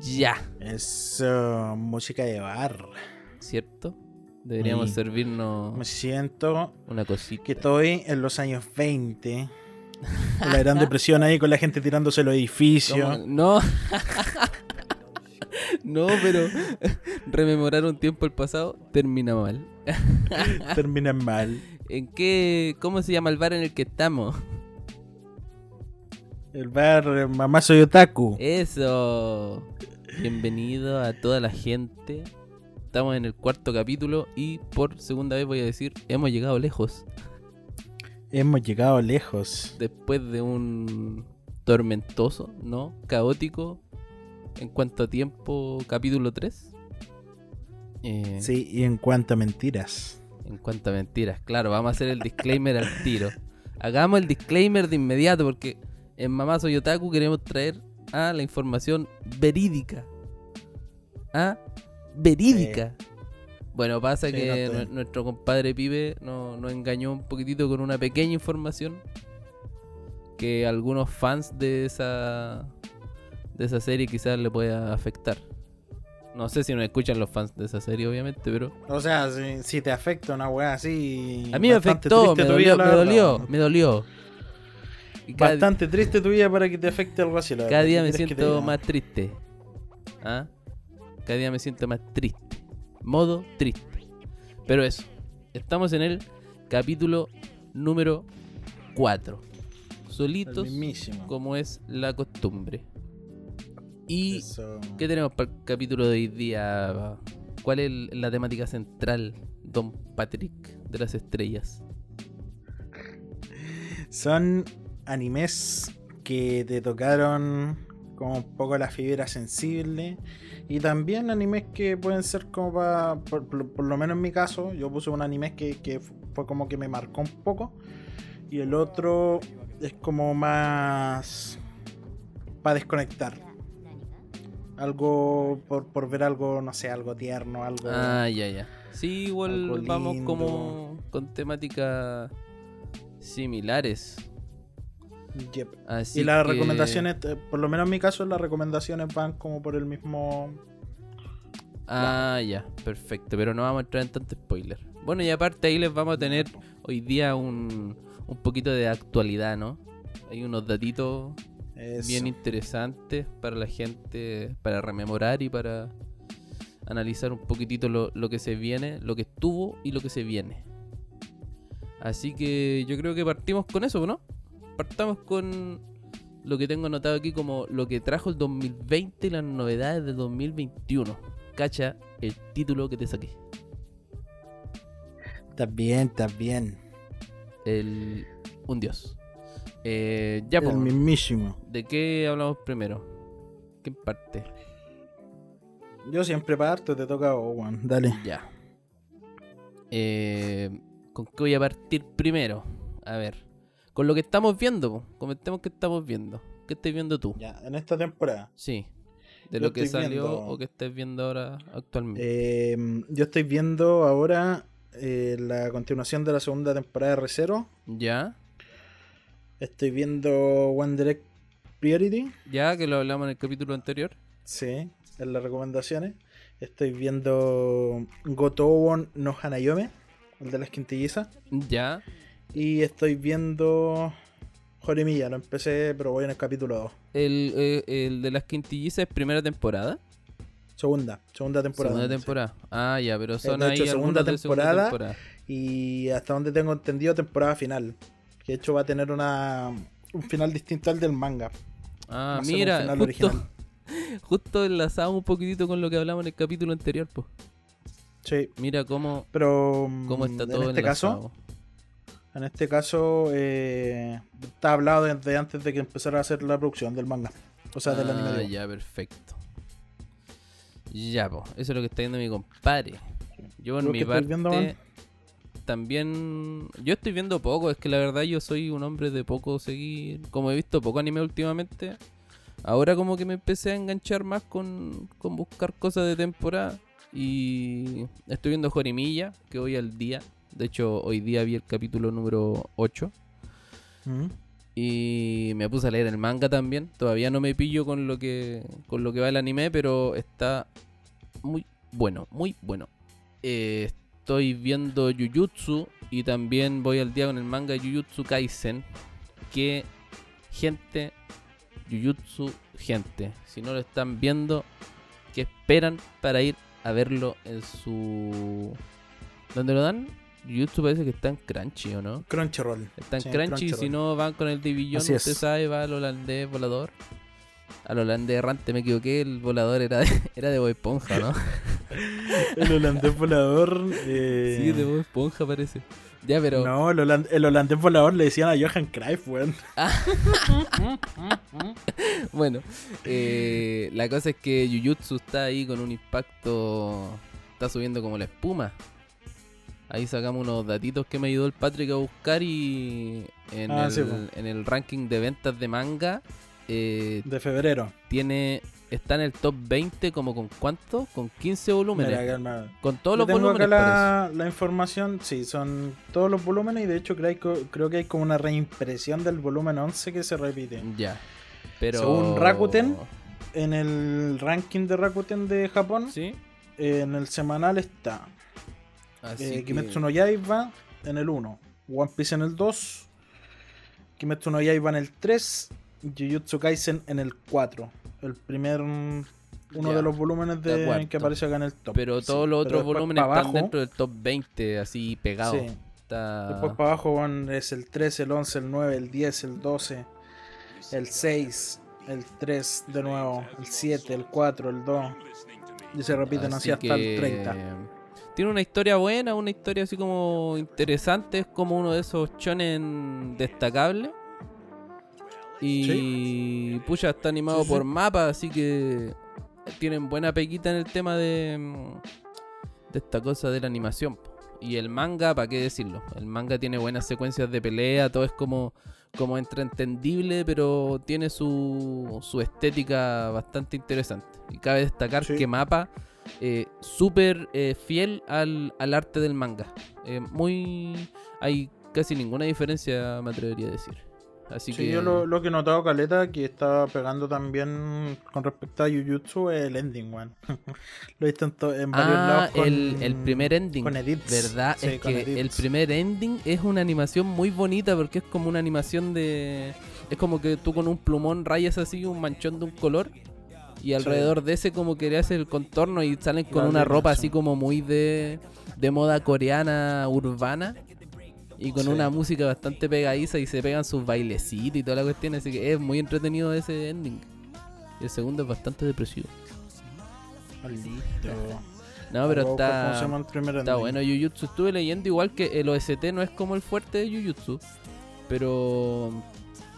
Ya. Eso, música de bar. ¿Cierto? Deberíamos Sí. servirnos Me siento una cosita. que estoy en los años 20. Con la gran depresión ahí, con la gente tirándose los edificios. No. no, pero rememorar un tiempo el pasado termina mal. Terminan mal. ¿En qué? ¿Cómo se llama el bar en el que estamos? El bar Mamá Soy Otaku. Eso. Bienvenido a toda la gente. Estamos en el cuarto capítulo y por segunda vez voy a decir, hemos llegado lejos. Hemos llegado lejos. Después de un tormentoso, ¿no? Caótico. En cuanto a tiempo, capítulo 3. Eh, Sí, y en cuanto a mentiras. En cuanto a mentiras, claro, vamos a hacer el disclaimer al tiro. Hagamos el disclaimer de inmediato porque en Mamá Soy Otaku queremos traer a la información verídica. ¿Ah? Verídica. Bueno, pasa Sí, que no nuestro compadre Pibe no- nos engañó un poquitito con una pequeña información que a algunos fans de esa de esa serie quizás le pueda afectar. No sé si nos escuchan los fans de esa serie, obviamente, pero O sea, si, si te afecta una weá así. a mí me afectó, me dolió, me dolió, me dolió. Cada, Bastante triste tu vida para que te afecte algo así. la cada día ¿Qué me siento más triste. ¿Ah? Cada día me siento más triste. Modo triste. Pero eso, estamos en el capítulo número 4. El Solitos, como es la costumbre. ¿Y Eso. qué tenemos para el capítulo de hoy día? ¿Cuál es la temática central, Don Patrick de las estrellas? Son animes que te tocaron como un poco la fibra sensible. Y también animes que pueden ser como para. Por, por- por lo menos en mi caso, yo puse un anime que, que fue como que me marcó un poco. Y el otro es como más. para desconectar. Algo. Por, por ver algo, no sé, algo tierno, algo. Ah, ya, ya. Sí, igual vamos como con temáticas similares. Yep. Así Y las que- recomendaciones, eh, por lo menos en mi caso, las recomendaciones van como por el mismo. Ah, ya, perfecto. Pero no vamos a entrar en tanto spoiler. Bueno, y aparte ahí les vamos a tener hoy día un, un poquito de actualidad, ¿no? Hay unos datitos Eso. bien interesantes para la gente, para rememorar y para analizar un poquitito lo, lo que se viene, lo que estuvo y lo que se viene. Así que yo creo que partimos con eso, ¿no? Partamos con lo que tengo anotado aquí como lo que trajo el 2020 y las novedades del 2021. Cacha el título que te saqué. Está bien. El... Un dios. Eh, ya, el mismísimo. ¿de qué hablamos primero? ¿Qué parte? Yo siempre parto, te toca Owen. Dale. Ya. Eh, ¿Con qué voy a partir primero? A ver. Con lo que estamos viendo. po. Comentemos qué estamos viendo. ¿Qué estás viendo tú? Ya, en esta temporada. Sí. De Yo lo que salió viendo- o que estés viendo ahora actualmente. Eh, yo estoy viendo ahora eh, la continuación de la segunda temporada de ReZero. ¿Ya? Estoy viendo One Direct Priority. ¿Ya? Que lo hablamos en el capítulo anterior. Sí, en las recomendaciones. Estoy viendo Gotobon no Hanayome, el de las quintillizas. ¿Ya? Y estoy viendo Jorimilla, lo empecé, pero voy en el capítulo 2. El, eh, el de las quintillizas es primera temporada. Segunda, segunda temporada. segunda sí. temporada. Ah, ya, pero son de ahí hecho, segunda algunos de segunda temporada. Y hasta donde tengo entendido, temporada final. Que de hecho va a tener una, un final distinto al del manga. Ah, mira, justo, original. justo enlazado un poquitito con lo que hablamos en el capítulo anterior, pues. Sí, Mira cómo, pero cómo mm, está en todo este caso. En este caso eh, está hablado desde antes de que empezara a hacer la producción del manga. O sea, del ah, anime. digo. ya, perfecto. Ya, pues, eso es lo que está viendo mi compadre. Yo por ¿Tú mi parte viendo, también yo estoy viendo poco, es que la verdad yo soy un hombre de poco seguir, como he visto poco anime últimamente. Ahora como que me empecé a enganchar más con, con buscar cosas de temporada y estoy viendo Jorimilla, que hoy al día. De hecho, hoy día vi el capítulo número 8. Mm. Y me puse a leer el manga también. Todavía no me pillo con lo que con lo que va el anime, pero está muy bueno, muy bueno. Eh, estoy viendo Jujutsu y también voy al día con el manga Jujutsu Kaisen. Que gente, Jujutsu, gente, si no lo están viendo, que esperan para ir a verlo en su... ¿Dónde lo dan? Jujutsu parece que está en Crunchy, ¿o no? Crunchyroll. Está en Sí, Crunchy, si Crunchyroll. no van con el Division, Así usted es. sabe, va al holandés volador. Al holandés errante, me equivoqué, el volador era de, era de Bob Esponja, ¿no? El holandés volador. eh, Sí, de Bob Esponja parece. Ya, pero... No, el, holand- el holandés volador le decían a Johan Cruyff, weón. Bueno, eh, la cosa es que Jujutsu está ahí con un impacto... Está subiendo como la espuma. Ahí sacamos unos datitos que me ayudó el Patrick a buscar y en, Ah, el, sí, po. en el ranking de ventas de manga eh, De febrero. tiene está en el top 20 como con cuánto? Con 15 volúmenes. Mira, con todos los tengo volúmenes. acá la, la información, sí, son todos los volúmenes y de hecho creo, que- creo que hay como una reimpresión del volumen 11 que se repite. Ya. Pero Según Rakuten, En el ranking de Rakuten de Japón, Sí. en el semanal está Así eh, que- Kimetsu no Yaiba en el 1, One Piece en el 2, Kimetsu no Yaiba en el 3, Jujutsu Kaisen en el 4. El primer uno Ya, de los volúmenes de de, que aparece acá en el top. pero Sí, todos los pero otros volúmenes están abajo, dentro del top 20, así pegados. Sí. Está... Después para abajo van, es el 13, el 11, el 9, el 10, el 12, el 6, el 3 de nuevo, el 7, el 4, el 2. Y se repiten así, hasta el 30. Tiene una historia buena, una historia así como interesante. Es como uno de esos shonen destacables. Y pucha, está animado Sí, sí. por mapa, así que tienen buena pequita en el tema de, mm, de esta cosa de la animación. Y el manga, ¿para qué decirlo? El manga tiene buenas secuencias de pelea, todo es como, como entreentendible, pero tiene su, su estética bastante interesante. Y cabe destacar Sí. que Mapa eh, súper eh, fiel al, al arte del manga. Eh, muy. Hay casi ninguna diferencia, me atrevería a decir. Así Sí, que. yo lo, lo que he notado, Caleta, que está pegando también con respecto a Jujutsu es el ending, weón. lo he visto en, varios Ah, lados con, el, el primer ending. con edits. ¿Verdad? Sí, es que edits. el primer ending es una animación muy bonita porque es como una animación de. Es como que tú con un plumón rayas así un manchón de un color. Y alrededor de ese como que le haces el contorno y salen con una ropa sí. así como muy de, de moda coreana urbana. Y con Sí. una música bastante pegadiza y se pegan sus bailecitos y toda la cuestión. Así que es muy entretenido ese ending. El segundo es bastante depresivo. Listo. No, pero Voy a buscar ¿Cómo se está... Está bueno Jujutsu. Estuve leyendo igual que el OST no es como el fuerte de Jujutsu. Pero.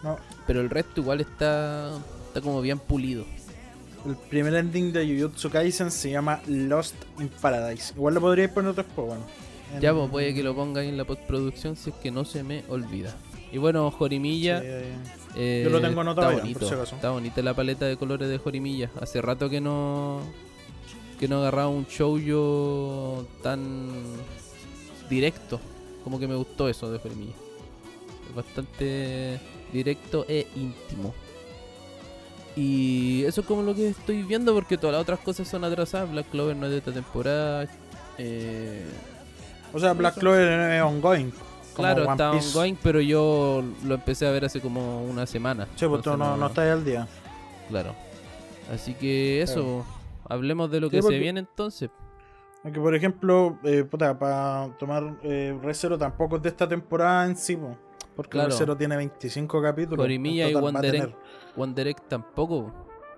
No. Pero el resto igual está. Está como bien pulido. El primer ending de Jujutsu Kaisen se llama Lost in Paradise. Igual lo podríais poner después, bueno. En- Ya, pues puede que lo ponga ahí en la postproducción si es que no se me olvida. Y bueno, Jorimilla. Sí, eh, Yo lo tengo anotado está ya, por bonito, si acaso. Está bonita la paleta de colores de Jorimilla. Hace rato que no. Que no agarraba un show yo tan directo. Como que me gustó eso de Jorimilla. Es bastante directo e íntimo. Y eso es como lo que estoy viendo porque todas las otras cosas son atrasadas. Black Clover no es de esta temporada. Eh, O sea, Black Clover es ongoing. claro, One está Piece. ongoing, pero yo lo empecé a ver hace como una semana. Sí, pues tú no, no estás al día. Claro. Así que eso, hablemos de lo Sí, que porque- se viene entonces. Aunque, por ejemplo, eh, puta, para tomar eh, Red Zero tampoco es de esta temporada en sí, po, porque Claro. Zero tiene 25 capítulos. Jorimilla y. One Direct tampoco.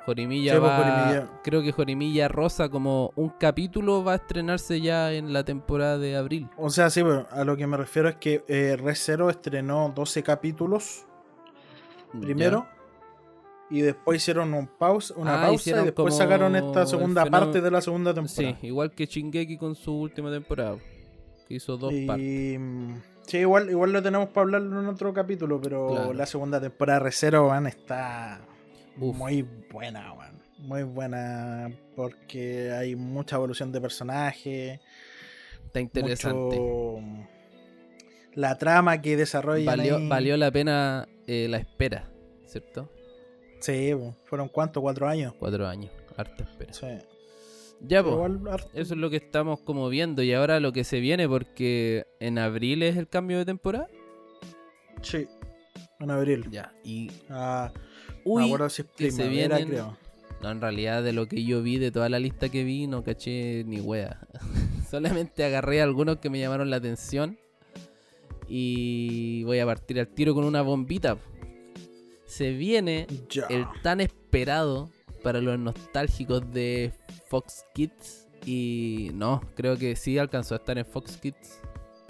Jorimilla Sí, pues, va. Jorimilla. Creo que Jorimilla Rosa, como un capítulo, va a estrenarse ya en la temporada de abril. O sea, sí, pero a lo que me refiero es que eh, Red Zero estrenó 12 capítulos primero. Y después hicieron un pausa, una Ah, pausa y después sacaron esta segunda parte de la segunda temporada. Sí, igual que Shingeki con su última temporada. Que hizo dos partes. Y mm, sí, igual, igual lo tenemos para hablarlo en otro capítulo, pero Claro. la segunda temporada de Recero, man, está Uf. muy buena, man. Muy buena porque hay mucha evolución de personaje, Está interesante. mucho la trama que desarrollan Valió, ahí. valió la pena eh, la espera, ¿cierto? Sí, fueron cuántos, cuatro años. Cuatro años, harta espera. Sí. Ya, pues. Eso es lo que estamos como viendo y ahora lo que se viene porque en abril es el cambio de temporada. Sí. En abril. Ya. Y Ah, no uy, si es que se vienen- creo. no en realidad de lo que yo vi de toda la lista que vi no caché ni wea. Solamente agarré algunos que me llamaron la atención y voy a partir al tiro con una bombita. Se viene Ya. el tan esperado para los nostálgicos de Fox Kids y no, creo que sí alcanzó a estar en Fox Kids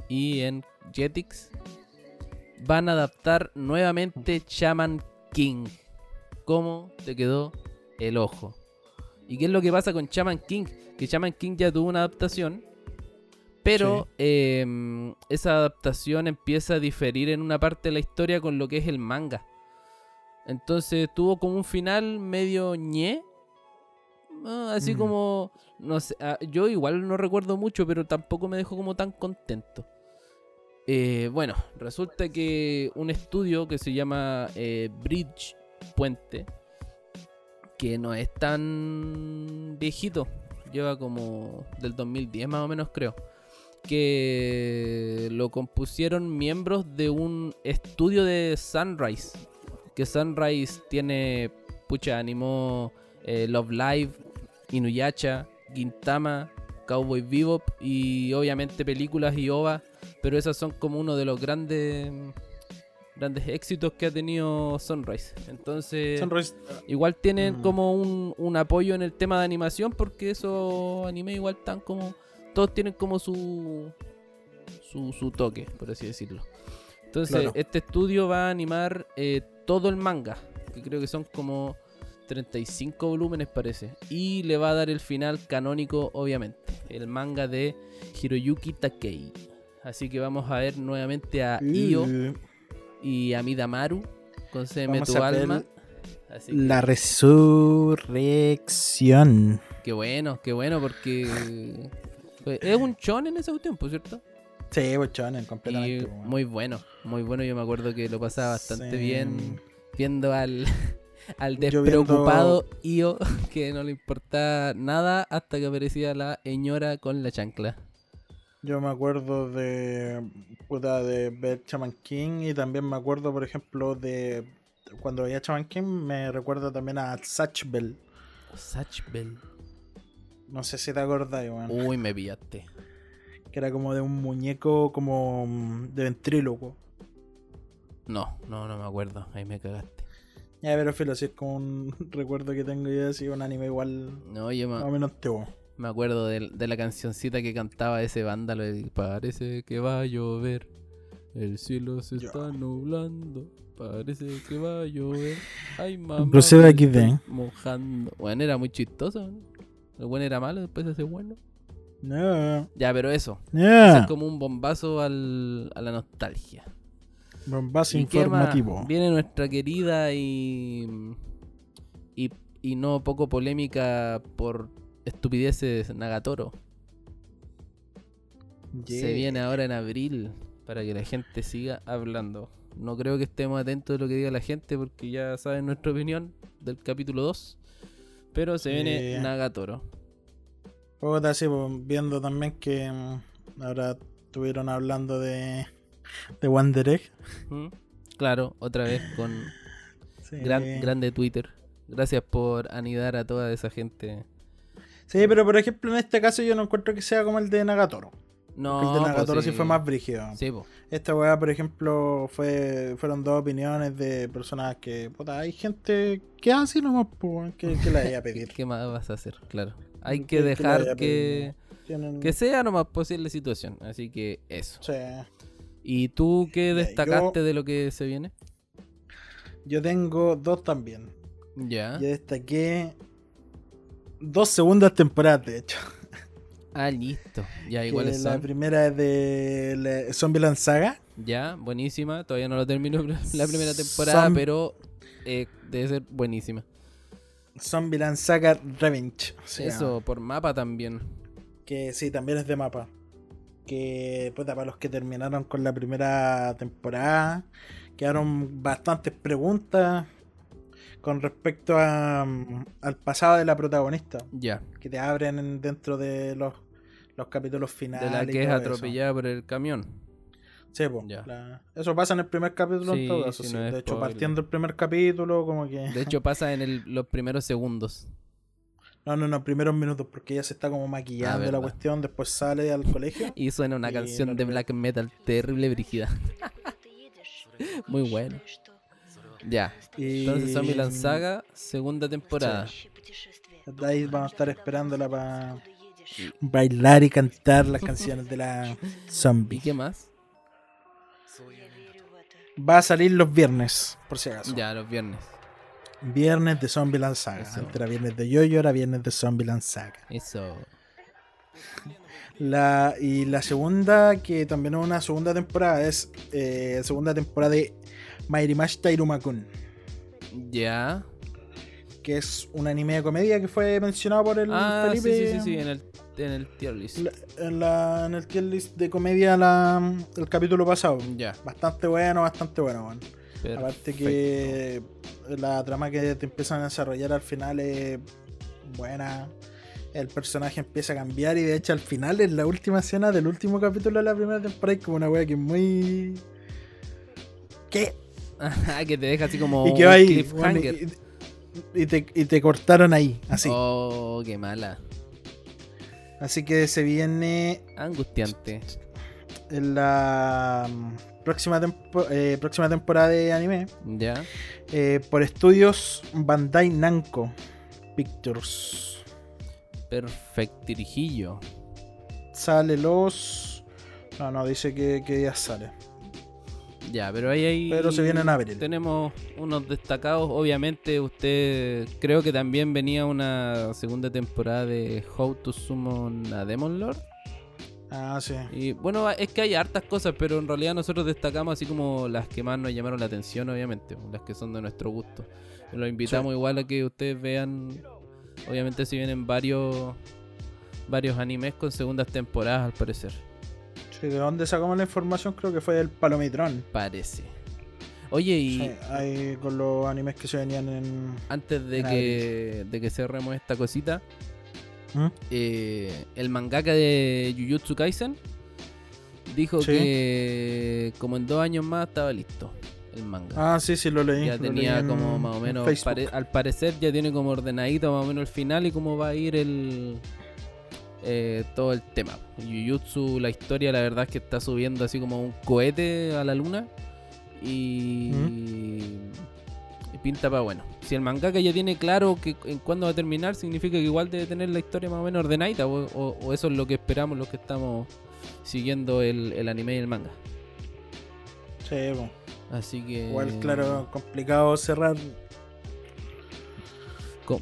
y en Jetix. Van a adaptar nuevamente Shaman King. ¿Cómo te quedó el ojo? ¿Y qué es lo que pasa con Shaman King? Que Shaman King ya tuvo una adaptación, pero em, esa adaptación empieza a diferir en una parte de la historia con lo que es el manga. Entonces tuvo como un final medio ñe. Ah, Así Mm. como, no sé, ah, yo igual no recuerdo mucho, pero tampoco me dejó como tan contento. Eh, bueno, resulta que un estudio que se llama eh, Bridge Puente, que no es tan viejito, lleva como del 2010 más o menos creo, que lo compusieron miembros de un estudio de Sunrise, que Sunrise tiene, pucha, animó eh, Love Live, Inuyasha, Gintama, Cowboy Bebop y obviamente películas y OVA, pero esas son como uno de los grandes grandes éxitos que ha tenido Sunrise. Entonces, Sunrise, igual tienen Mm. como un, un apoyo en el tema de animación porque esos animes igual están como todos tienen como su su, su toque, por así decirlo. Entonces, Claro. este estudio va a animar eh, todo el manga, que creo que son como 35 volúmenes parece, y le va a dar el final canónico obviamente, el manga de Hiroyuki Takei. Así que vamos a ver nuevamente a Io y a Midamaru con CM Vamos tu alma. Así que, la resurrección. qué bueno, qué bueno porque es un chon en ese por cierto. Sí, bochones, Y completamente. weón. muy bueno, muy bueno. Yo me acuerdo que lo pasaba bastante Sí. bien viendo al, al despreocupado Io que no le importaba nada hasta que aparecía la señora con la chancla. Yo me acuerdo de puta, de ver Chaman King y también me acuerdo, por ejemplo, de cuando veía Chaman King me recuerda también a Satch Bell. Satch Bell. No sé si te acordás, weón. Uy, me pillaste. Que era como de un muñeco como mm, de ventríloco. No, no, no me acuerdo. Ahí me cagaste. Ya, pero filo, si es como un recuerdo que tengo yo así, un anime igual No, yo más o me, menos antiguo. me acuerdo de, de la cancioncita que cantaba ese vándalo. Parece que va a llover. El cielo se está nublando. Parece que va a llover. Ay, mamá. Procede aquí de- Mojando. Bueno, era muy chistoso. El bueno era malo, después se hace bueno. No, Ya, pero eso. Eso es como un bombazo al, a la nostalgia. Bombazo informativo. Viene nuestra querida y, y. y no poco polémica por estupideces Nagatoro. Se viene ahora en abril para que la gente siga hablando. No creo que estemos atentos de lo que diga la gente porque ya saben nuestra opinión del capítulo 2. Pero se viene. Nagatoro. Pues, viendo también que mm, ahora estuvieron hablando de, de Direct. ¿Mm? Claro, otra vez con Sí. gran, grande Twitter. Gracias por anidar a toda esa gente. Sí, pero por ejemplo en este caso yo no encuentro que sea como el de Nagatoro. No, el de pues Nagatoro sí. sí. fue más brígido. Sí, po. Esta weá, por ejemplo, fue fueron dos opiniones de personas que, puta, hay gente que así nomás, pues, que, que la vaya a pedir. ¿Qué más vas a hacer? Claro. Hay Que- la dejar que, Tienen- que sea nomás posible situación. Así que eso. Sí. ¿Y tú qué destacaste yo- de lo que se viene? Yo tengo dos también. Ya. Yo destaqué dos segundas temporadas, de hecho. Ah, listo. Ya, Que iguales la primera es de la Zombieland Saga. Ya, buenísima. Todavía no lo termino la primera temporada, pero eh, debe ser buenísima. Zombieland Saga Revenge. Eso, por mapa también. Que sí, también es de mapa. Que, puta, para los que terminaron con la primera temporada, quedaron bastantes preguntas con respecto a, mm, al pasado de la protagonista. Ya. Que te abren en- dentro de los, los capítulos De finales. la y que es eso. atropellada por el camión. Sí, Ya. la- eso pasa en el primer capítulo Sí, en todo eso, sí, sí. no De hecho, spoiler. partiendo el primer capítulo, como que. De hecho, pasa en el- los primeros segundos. No, no, no, primeros minutos, porque ella se está como maquillando la Ah, cuestión, después sale al colegio. Y suena una Y canción de black metal terrible, brígida. Muy bueno. Ya. Y Entonces, Zombieland Saga, segunda temporada. de ahí vamos a estar esperándola para bailar y cantar las canciones de la ¿Y zombie. qué más? Va a salir los viernes, por si acaso. Ya, los viernes. Viernes de Zombieland Saga. Eso. Antes era viernes de Yoyo, ahora viernes de Zombieland Saga. Eso. La, y la segunda, que también es una segunda temporada, es eh, segunda temporada de Mairimashita Irumakun, Ya. que es un anime de comedia que fue mencionado por el Ah, sí, Felipe sí, sí, sí, en el, en el tier list. la- en, la- en el tier list de comedia la, el capítulo pasado. Ya. Bastante bueno, bastante bueno. weón. Aparte que la trama que te empiezan a desarrollar al final es buena. El personaje empieza a cambiar y de hecho al final, en la última escena del último capítulo de la primera temporada, hay como una wea que es muy... ¿Qué? Ajá, que te deja así como y que un va ahí. cliffhanger. bueno, y, y te, y te cortaron ahí, así. Oh, qué mala. Así que se viene Angustiante. en la mm, próxima, tempo- eh, próxima temporada de anime Ya. eh, por estudios Bandai Namco Pictures. Perfectirijillo. Sale los. No, no, dice que, que día sale. Ya, pero ahí hay. Pero se viene en abril. Tenemos unos destacados. Obviamente, usted. Creo que también venía una segunda temporada de How to Summon a Demon Lord. Ah, sí. Y bueno, es que hay hartas cosas, pero en realidad nosotros destacamos así como las que más nos llamaron la atención, obviamente, las que son de nuestro gusto. Los invitamos igual a que ustedes vean, obviamente si vienen varios varios animes con segundas temporadas al parecer, Sí, ¿De dónde sacamos la información? Creo que fue del Palomitrón. parece. Oye, y Sí, ahí con los animes que se venían en. antes de en que, de que cerremos esta cosita, ¿Mm? eh, el mangaka de Jujutsu Kaisen dijo Sí. que como en dos años más estaba listo el manga. Ah, sí, sí, lo leí. ya lo tenía en- como más o en menos, pare- al parecer ya tiene como ordenadito más o menos el final y cómo va a ir el eh, todo el tema. Jujutsu, la historia, la verdad es que está subiendo así como un cohete a la luna y, y pinta para bueno. Si el mangaka ya tiene claro que en cuándo va a terminar, significa que igual debe tener la historia más o menos ordenadita o, o- o eso es lo que esperamos los que estamos siguiendo el, el anime y el manga. Sí, po. Así que Igual, claro, complicado cerrar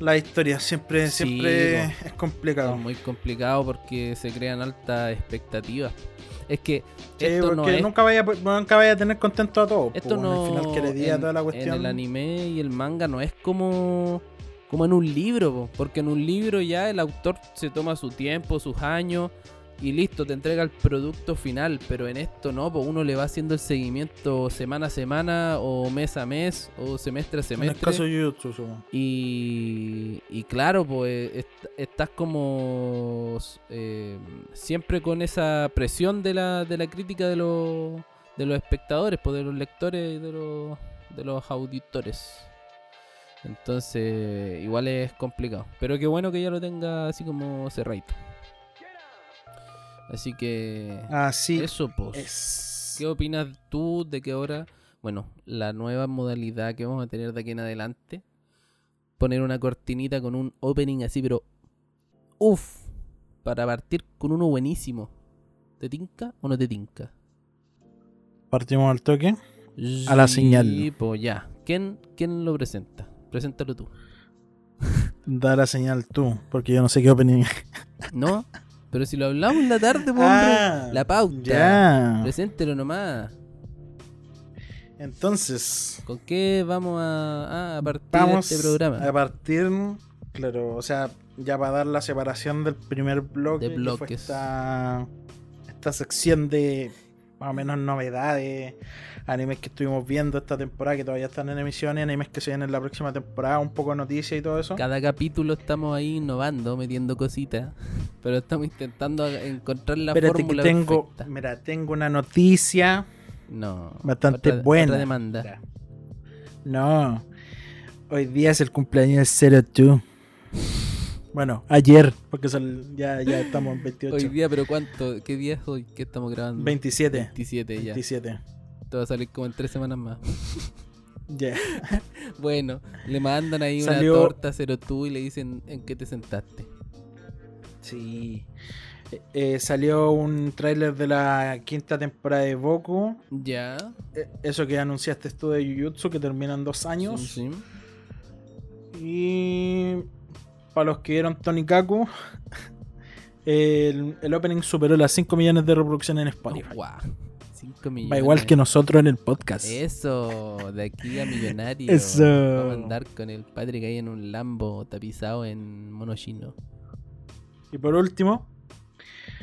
la historia. Siempre, Sí, siempre es complicado. Es muy complicado porque se crean altas expectativas. Es que Sí, esto no porque es nunca, vaya, nunca vaya a tener contento a todos. Esto no. Al final que le diga en, toda la en cuestión. el anime y el manga no es como. Como en un libro, po, porque en un libro ya el autor se toma su tiempo, sus años y listo, te entrega el producto final. Pero en esto no, pues uno le va haciendo el seguimiento semana a semana, o mes a mes, o semestre a en el semestre. caso de supongo. Y, y claro, pues est- estás como eh, siempre con esa presión de la, de la crítica de los, de los espectadores, pues de los lectores y de los, de los auditores. Entonces, igual es complicado. Pero qué bueno que ya lo tenga así como cerradito. Así que... Así eso, pues. es. ¿Qué opinas tú de que ahora, bueno, la nueva modalidad que vamos a tener de aquí en adelante, poner una cortinita con un opening así, pero uff, para partir con uno buenísimo? ¿Te tinca o no te tinca? Partimos al toque. A la señal. Pues ya. ¿Quién, ¿Quién lo presenta? Preséntalo tú. Da la señal tú, porque yo no sé qué opening. ¿No? Pero si lo hablamos en la tarde, pues, Ah, hombre. La pauta. Ya. Preséntelo nomás. Entonces, ¿Con qué vamos a, a partir vamos este programa? a partir, claro, o sea, ya para dar la separación del primer bloque, De que fue bloques. esta, esta sección de más o menos novedades, animes que estuvimos viendo esta temporada que todavía están en emisión y animes que se vienen en la próxima temporada, un poco de noticias y todo eso. Cada capítulo estamos ahí innovando, metiendo cositas, pero estamos intentando encontrar la Espérate que fórmula tengo, perfecta. mira, tengo una noticia No, bastante otra- buena. otra demanda. No. Hoy día es el cumpleaños de 02. Bueno, ayer, porque son- ya, ya estamos en 28. Hoy día, pero ¿cuánto? ¿Qué día es hoy? ¿Qué estamos grabando? 27. 27 ya. 27. Esto va a salir como en tres semanas más. Ya. Bueno, le mandan ahí Salió- una torta cero tú y le dicen en qué te sentaste. Sí. Eh, eh, salió un tráiler de la quinta temporada de Boku. Ya. Eh, eso que anunciaste tú de Jujutsu, que termina en dos años. Sí, sí. Y para los que vieron Tony Kaku, el, el opening superó las 5 millones de reproducciones en Spotify. Guau. 5 millones. Va igual que nosotros en el podcast. Eso, de aquí a millonario. Eso. Vamos a andar con el Patrick ahí en un Lambo tapizado en mono chino. Y por último,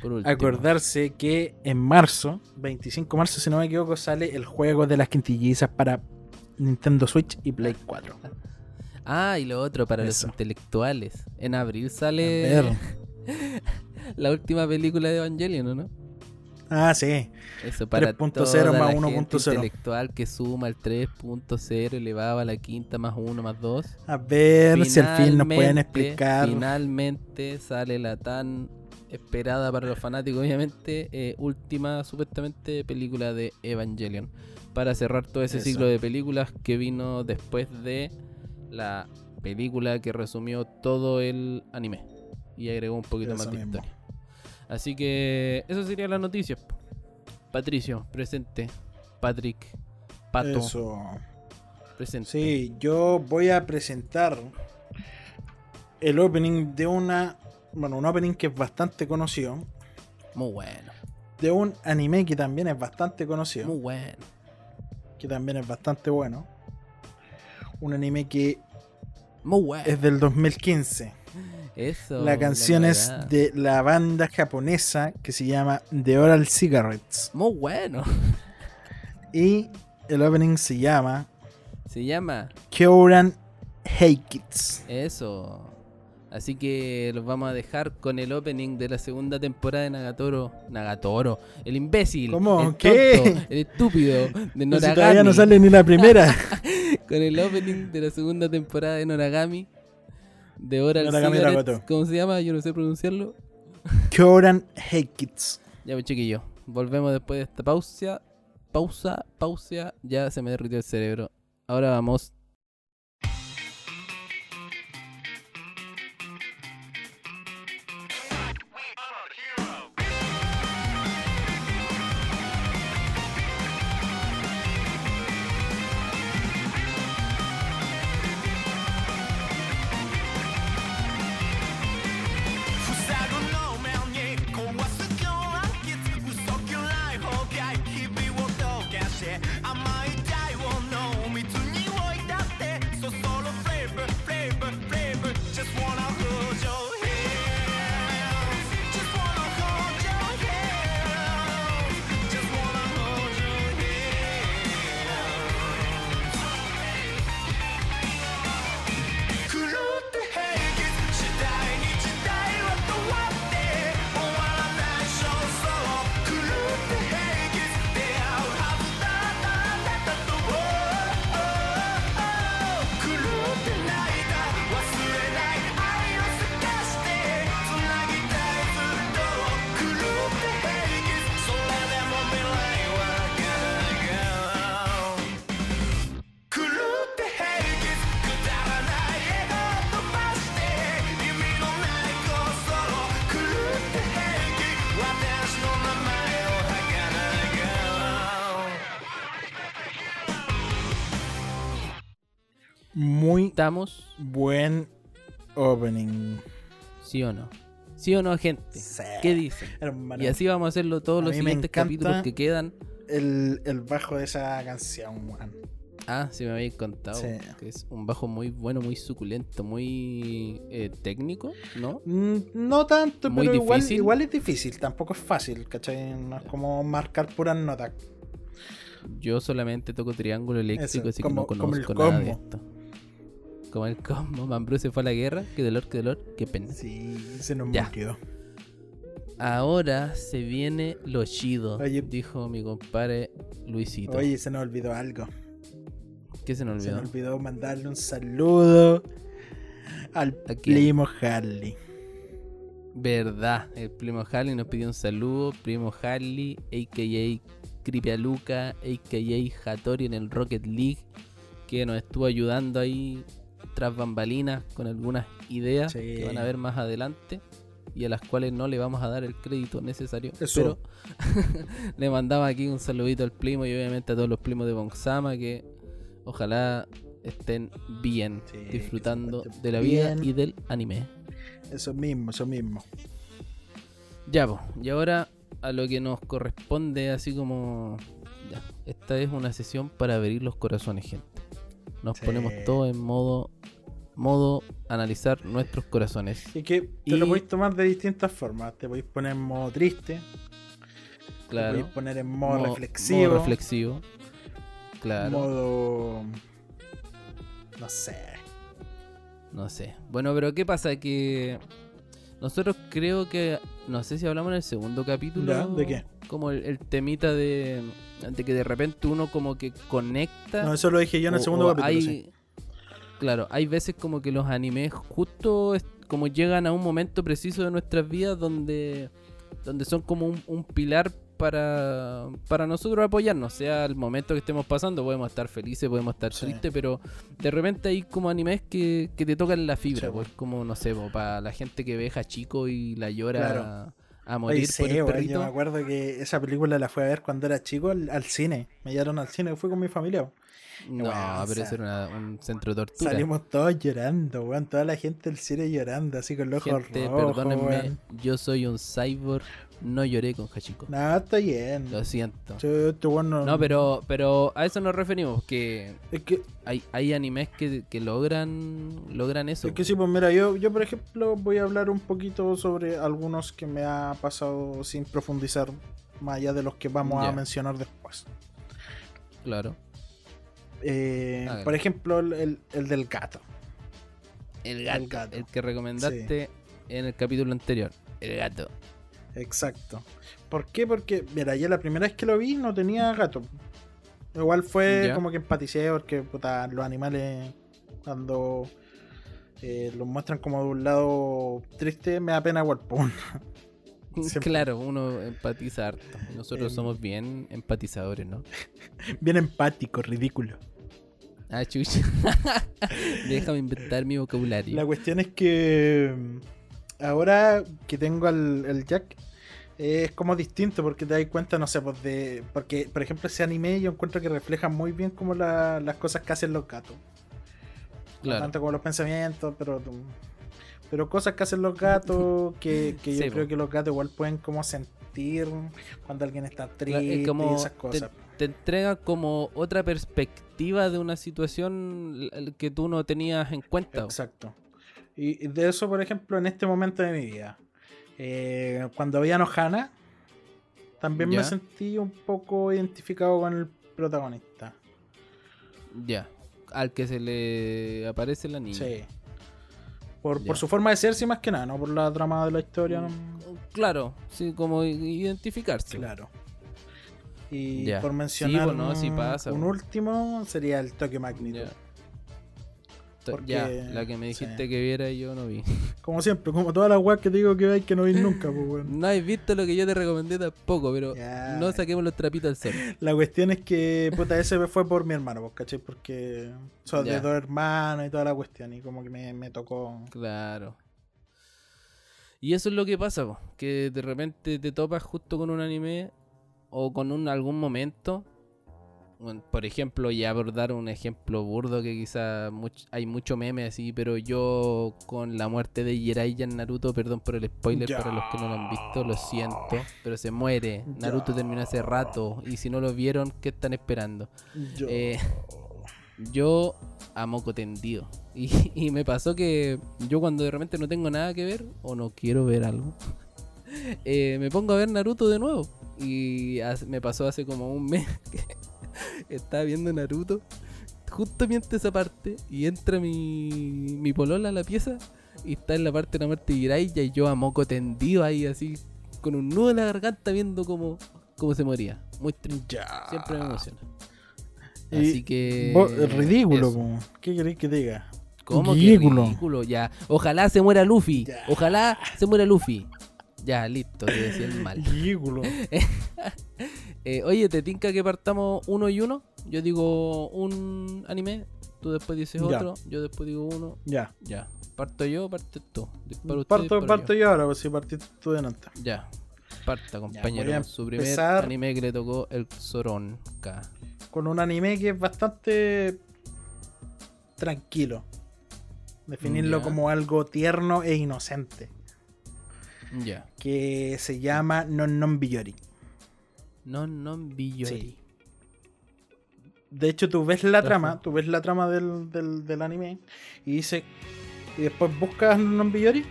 Por último. acordarse que en marzo, 25 de marzo, si no me equivoco, sale el juego de las quintillizas para Nintendo Switch y Play 4. Ah, y lo otro para Eso. los intelectuales. En abril sale la última película de Evangelion, ¿o ¿no? Ah, sí. Eso para 3.0 toda más la 1.0. gente intelectual que suma el 3.0 elevado a la quinta más 1 más 2. A ver si al fin nos pueden explicar. Finalmente sale la tan esperada para los fanáticos, obviamente, eh, última supuestamente película de Evangelion. Para cerrar todo ese Eso. ciclo de películas que vino después de la película que resumió todo el anime y agregó un poquito Eso más de mismo. historia. Así que eso sería la noticia. po. Patricio, presente. Patrick, Pato, Eso. presente. Sí, yo voy a presentar el opening de una. Bueno, un opening que es bastante conocido. Muy bueno, De un anime que también es bastante conocido. muy bueno. Que también es bastante bueno. Un anime que Muy bueno. es del 2015. Eso. la canción es de la banda japonesa que se llama The Oral Cigarettes. Muy bueno. Y el opening se llama Se llama Kyoran Heikits. eso. Así que los vamos a dejar con el opening de la segunda temporada de Nagatoro. Nagatoro, el imbécil. ¿Cómo? El ¿Qué? tonto, el estúpido de No, si Noragami. todavía no sale ni la primera. Con el opening de la segunda temporada de Noragami. De Oral Cigarettes. ¿Cómo se llama? Yo no sé pronunciarlo. Kyoran Heikits. Ya, pues chiquillo. Volvemos después de esta pausa. Pausa, pausa. Ya se me derritió el cerebro. Ahora vamos. Buen opening. ¿sí o no? ¿Sí o no, gente? Sí. ¿Qué dicen? Hermano, Y así vamos a hacerlo todos A los siguientes capítulos que quedan. el, el bajo de esa canción, weón. Ah, sí me habéis contado. Sí. Que es un bajo muy bueno, muy suculento, muy eh, técnico, ¿no? Mm, No tanto, Muy pero igual, igual es difícil, tampoco es fácil, ¿cachai? No es como marcar puras notas. Yo solamente toco triángulo eléctrico, Eso, así como- que no conozco nada de esto. Como el combo. Mambrú se fue a la guerra. Qué dolor, qué dolor, qué pena. Sí, se nos Ya. murió. Ahora se viene lo chido, Oye. dijo mi compadre Luisito. Oye, se nos olvidó algo. ¿Qué se nos Se olvidó? nos olvidó mandarle un saludo al primo Harley. Verdad, el primo Harley nos pidió un saludo. Primo Harley, a.k.a. Cripialuca, a.k.a. Hattori en el Rocket League, que nos estuvo ayudando ahí tras bambalinas con algunas ideas Sí. que van a ver más adelante y a las cuales no le vamos a dar el crédito necesario. Eso. Pero le mandamos aquí un saludito al primo y obviamente a todos los primos de Bonsama que ojalá estén bien Sí, disfrutando de la vida bien. y del anime. Eso mismo, eso mismo. Ya, y ahora a lo que nos corresponde, así como. Ya, esta es una sesión para abrir los corazones, gente. Nos Sí. ponemos todos en modo. Modo analizar nuestros corazones. Y que te Y- lo podéis tomar de distintas formas. Te podéis poner en modo triste, te Claro. podéis poner en modo, Mo- reflexivo, modo reflexivo. Claro. modo. No sé. No sé. Bueno, pero ¿qué pasa? Que. Nosotros creo que. No sé si hablamos en el segundo capítulo. ¿de qué? Como el, el temita de. De que de repente uno como que conecta. No, eso lo dije yo en el segundo capítulo. hay- sí. Claro, hay veces como que los animes justo como llegan a un momento preciso de nuestras vidas donde, donde son como un, un pilar para, para nosotros apoyarnos, sea el momento que estemos pasando, podemos estar felices, podemos estar Sí. tristes, pero de repente hay como animes que, que te tocan la fibra, Sí, pues como, no sé, para la gente que ve chico y la llora Claro. A morir Oye, sí, por el perrito. yo me acuerdo que esa película la fui a ver cuando era chico al, al cine. Me llevaron al cine, fui con mi familia. No, Weón, pero sa- eso era una- un centro de tortura. Salimos todos llorando, weón. Toda la gente del cine llorando, así con los ojos Gente, rojos, perdónenme, weón. yo soy un cyborg, no lloré con Hachiko. No, está bien. Lo siento. Sí, este weón no- pero, pero a eso nos referimos, que Es que, hay, hay animes que, que logran logran eso. es que sí, pues mira, yo, yo por ejemplo voy a hablar un poquito sobre algunos que me ha pasado sin profundizar más allá de los que vamos a mencionar después. Claro. Eh, por ejemplo, el, el- el del gato. El gato. El que recomendaste en el capítulo anterior. El gato. Exacto. ¿Por qué? Porque, mira, yo la primera vez que lo vi no tenía gato. Igual fue Ya. como que empaticé porque puta, los animales cuando eh, los muestran como de un lado triste me da pena igual. Siempre. Claro, uno empatiza harto. Nosotros Em. somos bien empatizadores, ¿no? Bien empático, ridículo. Ah, chucha. Déjame inventar mi vocabulario. La cuestión es que mm, ahora que tengo al, Jack eh, es como distinto porque te das cuenta, no sé, pues de. Porque, por ejemplo, ese anime yo encuentro que refleja muy bien como la- las cosas que hacen los gatos. No Claro. tanto como los pensamientos, pero. Pero cosas que hacen los gatos que, que yo Sí, creo que los gatos igual pueden como sentir cuando alguien está triste es como y esas te- cosas. Te, entrega como otra perspectiva de una situación que tú no tenías en cuenta. Exacto. Y de eso, por ejemplo, en este momento de mi vida. Eh, cuando veía a Nohana, también Ya. me sentí un poco identificado con el protagonista. Ya. Al que se le aparece la niña. Sí. Por, por su forma de ser, sí, más que nada, no por la trama de la historia. no- Claro, sí, como identificarse. Claro. Y Ya. por mencionar Sí, bueno, un, sí pasa, un bueno. último, sería el Tokyo Magnitude. Ya. Porque- ya, la que me dijiste sí. que viera yo no vi. Como siempre, como todas las weas que te digo que hay que no vi nunca, pues weón. No has visto lo que yo te recomendé tampoco, pero no saquemos los trapitos al sol. La cuestión es que, puta, ese fue por mi hermano, pues, ¿cachai? Porque son de Ya. dos hermanos y toda la cuestión, y como que me, me tocó. Claro. Y eso es lo que pasa, po, que de repente te topas justo con un anime o con un algún momento bueno, por ejemplo, ya por dar un ejemplo burdo que quizá much- hay mucho meme así, pero yo con la muerte de Jiraiya en Naruto, perdón por el spoiler Ya. para los que no lo han visto, lo siento, pero se muere. Naruto Ya. terminó hace rato y si no lo vieron, ¿qué están esperando? Yo- Eh, yo a moco tendido. Y, y me pasó que yo cuando de repente no tengo nada que ver o no quiero ver algo, eh, me pongo a ver Naruto de nuevo. Y me pasó hace como un mes que estaba viendo Naruto, justamente esa parte, y entra mi, mi polola a la pieza y está en la parte de la muerte de Jiraiya y yo a moco tendido ahí así, con un nudo en la garganta viendo cómo, cómo se moría. Muy triste. ya. Siempre me emociona. Y Así que. vos- ridículo, eso. ¿qué queréis que diga? ¿Cómo que Ridículo. ridículo? Ya. Ojalá se muera Luffy. Ya. Ojalá se muera Luffy. Ya, listo, te decía el mal. Ridículo. Eh, oye, ¿te tinca que partamos uno y uno? Yo digo un anime, tú después dices Ya. otro, yo después digo uno. ya. Ya. ¿Parto yo partes tú? Dispara usted, Parto, disparo parto yo. yo ahora, pues si partiste tú delante. Ya. Parta, compañero. voy a con su primer anime que le tocó el Zoronka. Con un anime que es bastante tranquilo. Definirlo Ya. como algo tierno e inocente. Ya. Que se llama Non Non Biyori. Non non Biyori. Sí. De hecho, tú ves la trama, tú ves la trama del, del, del anime y dice. Y después buscas Non Non Biyori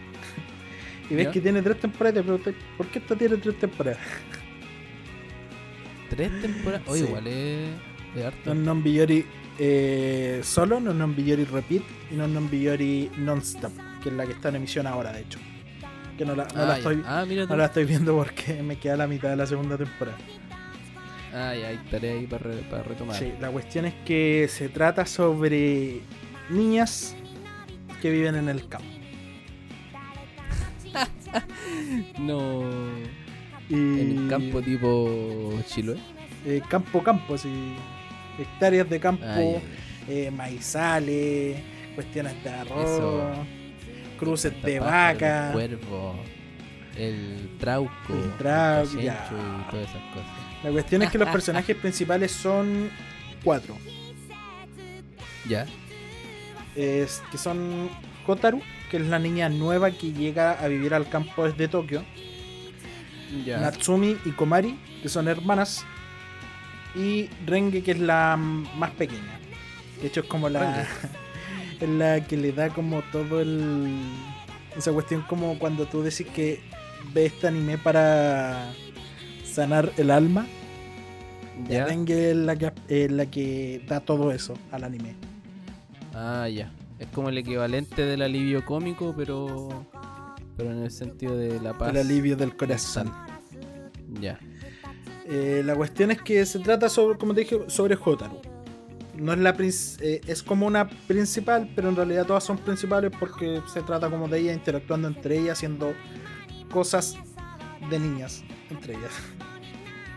y ves Ya. que tiene tres temporadas. y te preguntas, ¿por qué esta tiene tres temporadas? Tres temporadas. Oye, Sí. igual es, es harto. Non Non Biyori eh, solo, Non Non Biyori Repeat y Non Non Biyori Non-Stop, que es la que está en emisión ahora, de hecho. Que no la, no ah, la ya. estoy, ah, no la estoy viendo porque me queda la mitad de la segunda temporada. Ah, ya, hay tarea ahí para, re- para retomar. Sí, la cuestión es que se trata sobre niñas que viven en el campo. No. Y En el campo tipo Chiloé. eh, campo, campo, así. Hectáreas de campo, Ah, eh, maizales, cuestiones de arroz, Eso. cruces de El vaca. El cuervo. El trauco. El trauco, ya. y todas esas cosas. La cuestión es que los personajes principales son cuatro. Ya. Es, que son Hotaru, que es la niña nueva que llega a vivir al campo desde Tokio. Ya. Natsumi y Komari, que son hermanas. Y Renge, que es la más pequeña. De hecho, es como la. es la que le da como todo el. Esa cuestión, como cuando tú decís que ves este anime para sanar el alma. ya. Renge es la que, es la que da todo eso al anime. Ah, ya. Es como el equivalente del alivio cómico, pero. Pero en el sentido de la paz. El alivio del corazón. Ya. Eh, la cuestión es que se trata sobre, como te dije, sobre Hotaru. No es la eh, es como una principal, pero en realidad todas son principales porque se trata como de ella interactuando entre ellas, haciendo cosas de niñas entre ellas.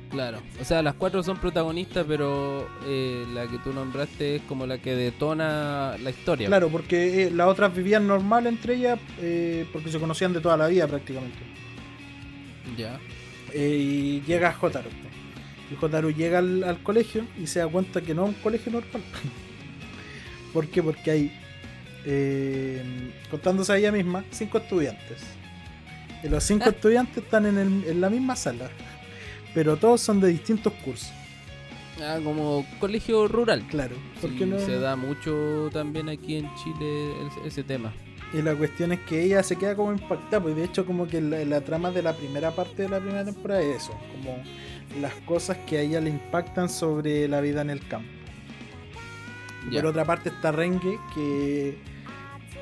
Claro, o sea, las cuatro son protagonistas, pero eh, la que tú nombraste es como la que detona la historia. Claro, porque eh, las otras vivían normal entre ellas eh, porque se conocían de toda la vida prácticamente. Ya. Y llega Hotaru. Y Hotaru llega al, al colegio y se da cuenta que no es un colegio normal. ¿Por qué? Porque hay, eh, contándose a ella misma, cinco estudiantes. Y los cinco estudiantes están en, el- en la misma sala, pero todos son de distintos cursos. Ah, como colegio rural. Claro, porque Sí, no. Se da mucho también aquí en Chile ese, tema. Y la cuestión es que ella se queda como impactada, pues de hecho como que la, la trama de la primera parte de la primera temporada es eso, como las cosas que a ella le impactan sobre la vida en el campo. Por otra parte está Renge que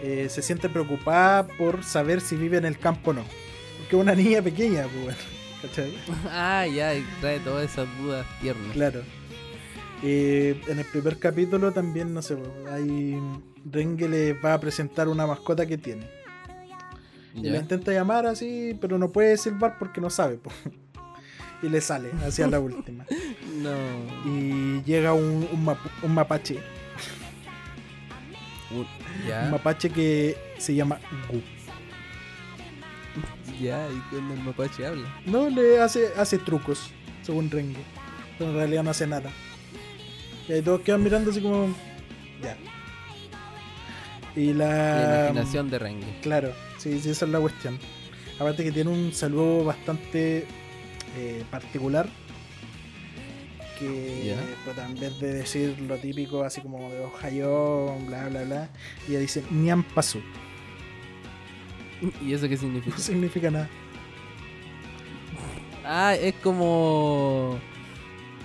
eh, se siente preocupada por saber si vive en el campo o no. Porque es una niña pequeña, pues bueno, ¿cachai? ah, ya, y trae todas esas dudas tiernas. Claro. Eh, en el primer capítulo también, no sé, hay Renge le va a presentar una mascota que tiene. Y la intenta llamar así, pero no puede silbar porque no sabe. po. Y le sale hacia la última. No. Y llega un, un, mapu- un mapache. Un- mapache que se llama Gu. Ya, y cuando el mapache habla. No le hace, hace trucos, según Renge. Pero en realidad no hace nada. Y ahí todos quedan mirando así como. Ya. Y La la. imaginación de Rengue. Claro, sí, sí, esa es la cuestión. Aparte que tiene un saludo bastante eh, particular. Que Ya. puta, en vez de decir lo típico así como de Ohio, bla bla bla, ella dice Nian Pasu. ¿Y eso qué significa? No significa nada. Ah, es como.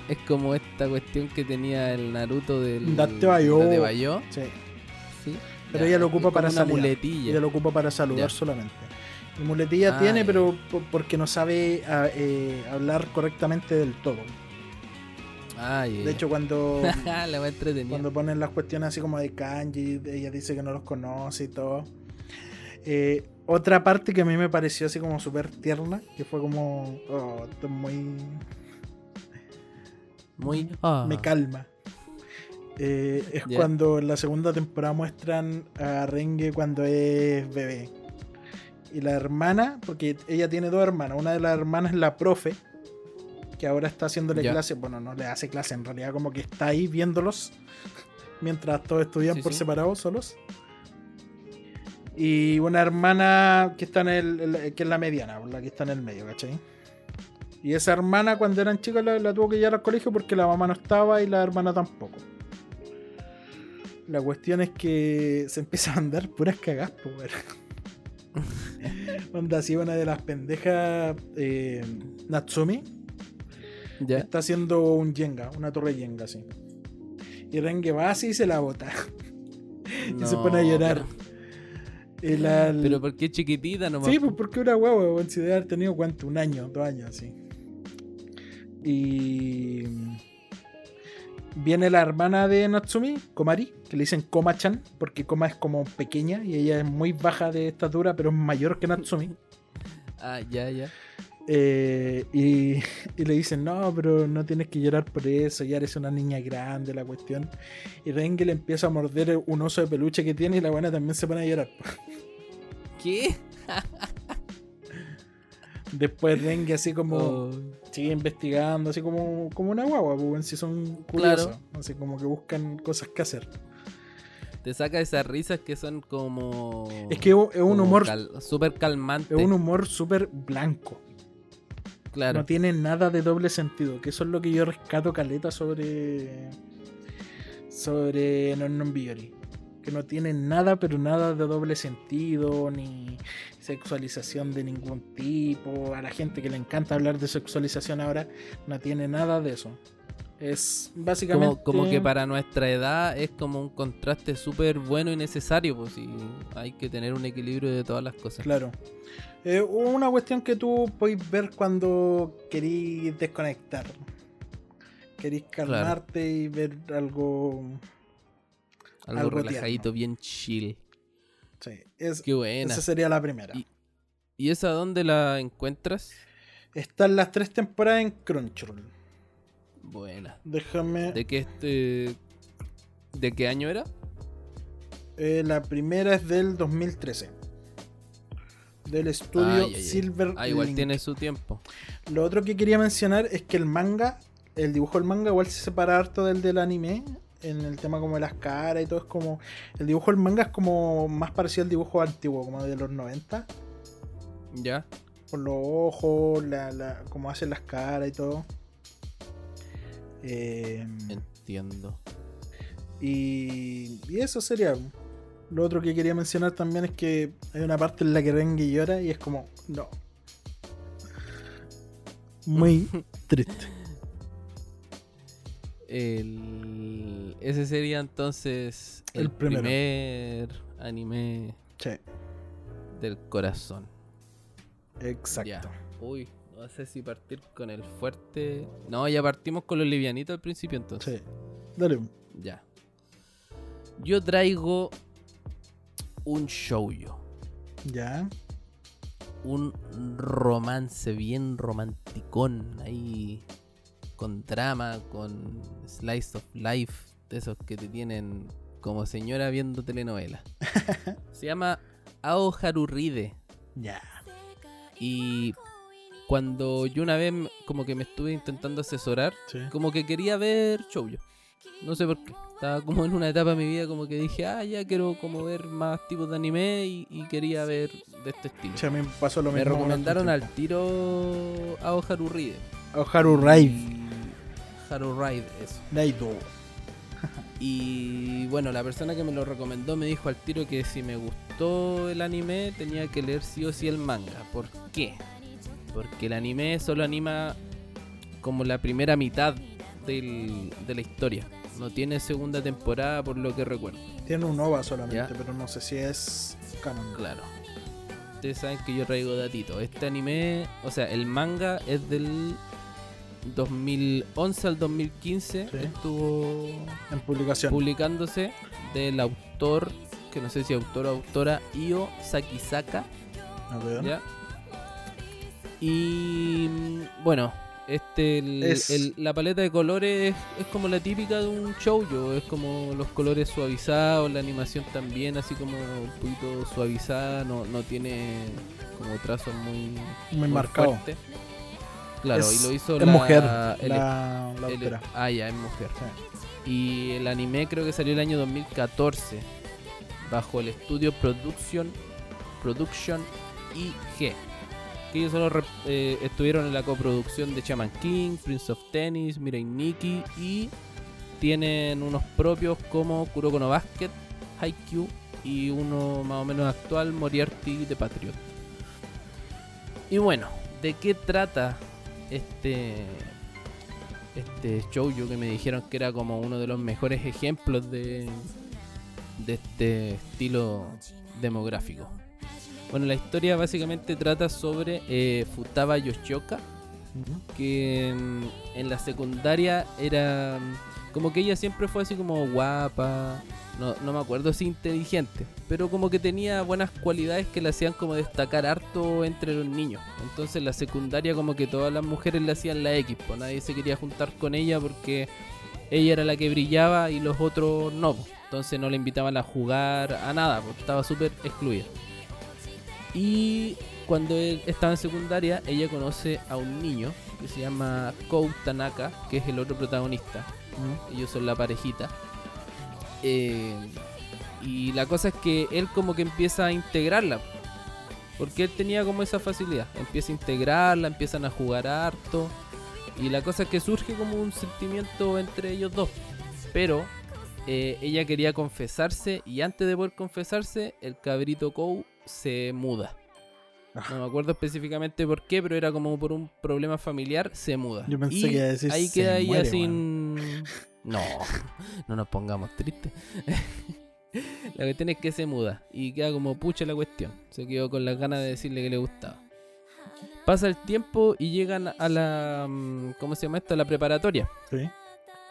Es como esta cuestión que tenía el Naruto del. Date Bayo. Sí. Sí. Pero Ya, ella lo ocupa para saludar. muletilla. Ella lo ocupa para saludar Ya. solamente. Y muletilla Ah, tiene, pero po- porque no sabe a- eh, hablar correctamente del todo. Ah, ya, De hecho, cuando, cuando ponen las cuestiones así como de kanji, ella dice que no los conoce y todo. Eh, otra parte que a mí me pareció así como súper tierna, que fue como, oh, esto es muy... Muy. Ah. me calma. Eh, es cuando en la segunda temporada muestran a Renge cuando es bebé. Y la hermana, porque ella tiene dos hermanas, una de las hermanas es la profe, que ahora está haciéndole Ya. clase, bueno, no le hace clase, en realidad como que está ahí viéndolos, mientras todos estudian Sí, por sí. separado, solos. Y una hermana que está en el, el- que es la mediana, la que está en el medio, ¿cachai? Y esa hermana cuando eran chicas la, la tuvo que llevar al colegio porque la mamá no estaba y la hermana tampoco. La cuestión es que se empieza a andar puras cagas, weón. Onda así una de las pendejas eh, Natsumi Ya. está haciendo un Jenga, una torre Jenga así. Y Renge va así y se la bota. y se pone a llorar. Pero, Pero ¿por qué chiquitita nomás? Sí, pues porque una huevo, weón, si debe haber tenido cuánto, un año, dos años así. Y viene la hermana de Natsumi, Komari, que le dicen Koma-chan, porque Koma es como pequeña y ella es muy baja de estatura, pero es mayor que Natsumi. Ah, ya, ya. Eh, y, y le dicen, no, pero no tienes que llorar por eso, ya eres una niña grande, la cuestión. Y Renge le empieza a morder un oso de peluche que tiene y la buena también se pone a llorar. ¿Qué? Después Renge así como... Oh, sigue investigando, así como, como una guagua, pues, si son curiosos, Claro. así como que buscan cosas que hacer. te saca esas risas que son como. Es que es un humor, cal- súper calmante. es un humor súper blanco. Claro. No tiene nada de doble sentido, que eso es lo que yo rescato caleta sobre sobre Non Non Biori. Que no tiene nada, pero nada de doble sentido, ni sexualización de ningún tipo. A la gente que le encanta hablar de sexualización ahora, no tiene nada de eso. Es básicamente. Como, como que para nuestra edad es como un contraste súper bueno y necesario, pues y hay que tener un equilibrio de todas las cosas. Claro. Eh, una cuestión que tú podéis ver cuando querís desconectar. Querís calmarte y ver algo. Algo, algo relajadito, bien chill. Sí, es, Qué buena. esa sería la primera. Y- ¿Y esa dónde la encuentras? Están las tres temporadas en Crunchyroll. Buena. Déjame. ¿De qué este. ¿De qué año era? eh, la primera es del 2013. Del estudio ay, ay. Silver Ah, igual Link. tiene su tiempo. Lo otro que quería mencionar es que el manga, el dibujo del manga igual se separa harto del del anime. En el tema como de las caras y todo es como... El dibujo del manga es como más parecido al dibujo antiguo, como de los 90. ¿Ya? Por los ojos, la, la, como hacen las caras y todo. Eh, Entiendo. y, y eso sería. Lo otro que quería mencionar también es que hay una parte en la que Rengi llora y es como, no. Muy triste. El... Ese sería entonces el, primer anime Sí, del corazón. exacto. Ya. Uy, no sé si partir con el fuerte. No, ya partimos con los livianitos al principio entonces. Sí. Dale. Ya. Yo traigo un shoujo. Ya. Un romance bien romanticón ahí. Con drama, con slice of life. De esos que te tienen como señora viendo telenovela. Se llama Ao Haruride. Ya. Y cuando yo una vez como que me estuve intentando asesorar, Sí. como que quería ver shoujo. No sé por qué. Estaba como en una etapa de mi vida como que dije, ah, ya quiero como ver más tipos de anime y, y quería ver de este estilo. Me pasó lo Me mismo. recomendaron al tiro a Haru Ride. a Haru Raid. Y- Haru Ride, eso. Raido. Y bueno, la persona que me lo recomendó me dijo al tiro que si me gustó el anime tenía que leer sí o sí el manga. ¿Por qué? Porque el anime solo anima como la primera mitad del- de la historia. No tiene segunda temporada por lo que recuerdo. Tiene un OVA solamente, Ya. pero no sé si es canon. Claro. Ustedes saben que yo traigo datito. Este anime, o sea, el manga es del 2011 al 2015. Sí. Estuvo En publicación. publicándose del autor, que no sé si autor o autora, Io Sakisaka. A ver. ¿ya? Y mm, bueno, este el- Es- el- la paleta de colores es como la típica de un shoujo, es como los colores suavizados, la animación también así como un poquito suavizada, no, no tiene como trazos muy, Muy marcado. fuertes. Claro, Es- y lo hizo es la, mujer, el- la, la ah, ya, es mujer. Sí. Y el anime creo que salió el año 2014 bajo el estudio Production Production IG. Que ellos solo eh, estuvieron en la coproducción de Chaman King, Prince of Tennis, Mirai Nikki y tienen unos propios como Kuroko no Basket, Haikyuu y uno más o menos actual, Moriarty de Patriot. Y bueno, ¿de qué trata este este shoujo que me dijeron que era como uno de los mejores ejemplos de, de este estilo demográfico. Bueno, la historia básicamente trata sobre eh, Futaba Yoshioka, que mm, en la secundaria era mm, como que ella siempre fue así como guapa, no, no me acuerdo si inteligente, pero como que tenía buenas cualidades que le hacían como destacar harto entre los niños. Entonces en la secundaria como que todas las mujeres le hacían la X, pues nadie se quería juntar con ella porque ella era la que brillaba y los otros no. Entonces no le invitaban a jugar, a nada, porque estaba súper excluida. Y cuando él estaba en secundaria, ella conoce a un niño que se llama Kou Tanaka, que es el otro protagonista. Ellos son la parejita. Eh, y la cosa es que él como que empieza a integrarla. Porque él tenía como esa facilidad. Empieza a integrarla, empiezan a jugar harto. Y la cosa es que surge como un sentimiento entre ellos dos. Pero eh, ella quería confesarse y antes de poder confesarse, el cabrito Kou se muda. No me acuerdo específicamente por qué, pero era como por un problema familiar, se muda. Yo pensé Y que iba a decir ahí se queda ella muere, sin... No, no nos pongamos tristes. la cuestión es que se muda y queda como pucha la cuestión. Se quedó con las ganas de decirle que le gustaba. Pasa el tiempo y llegan a la... mm, ¿Cómo se llama esto? A la preparatoria. Sí.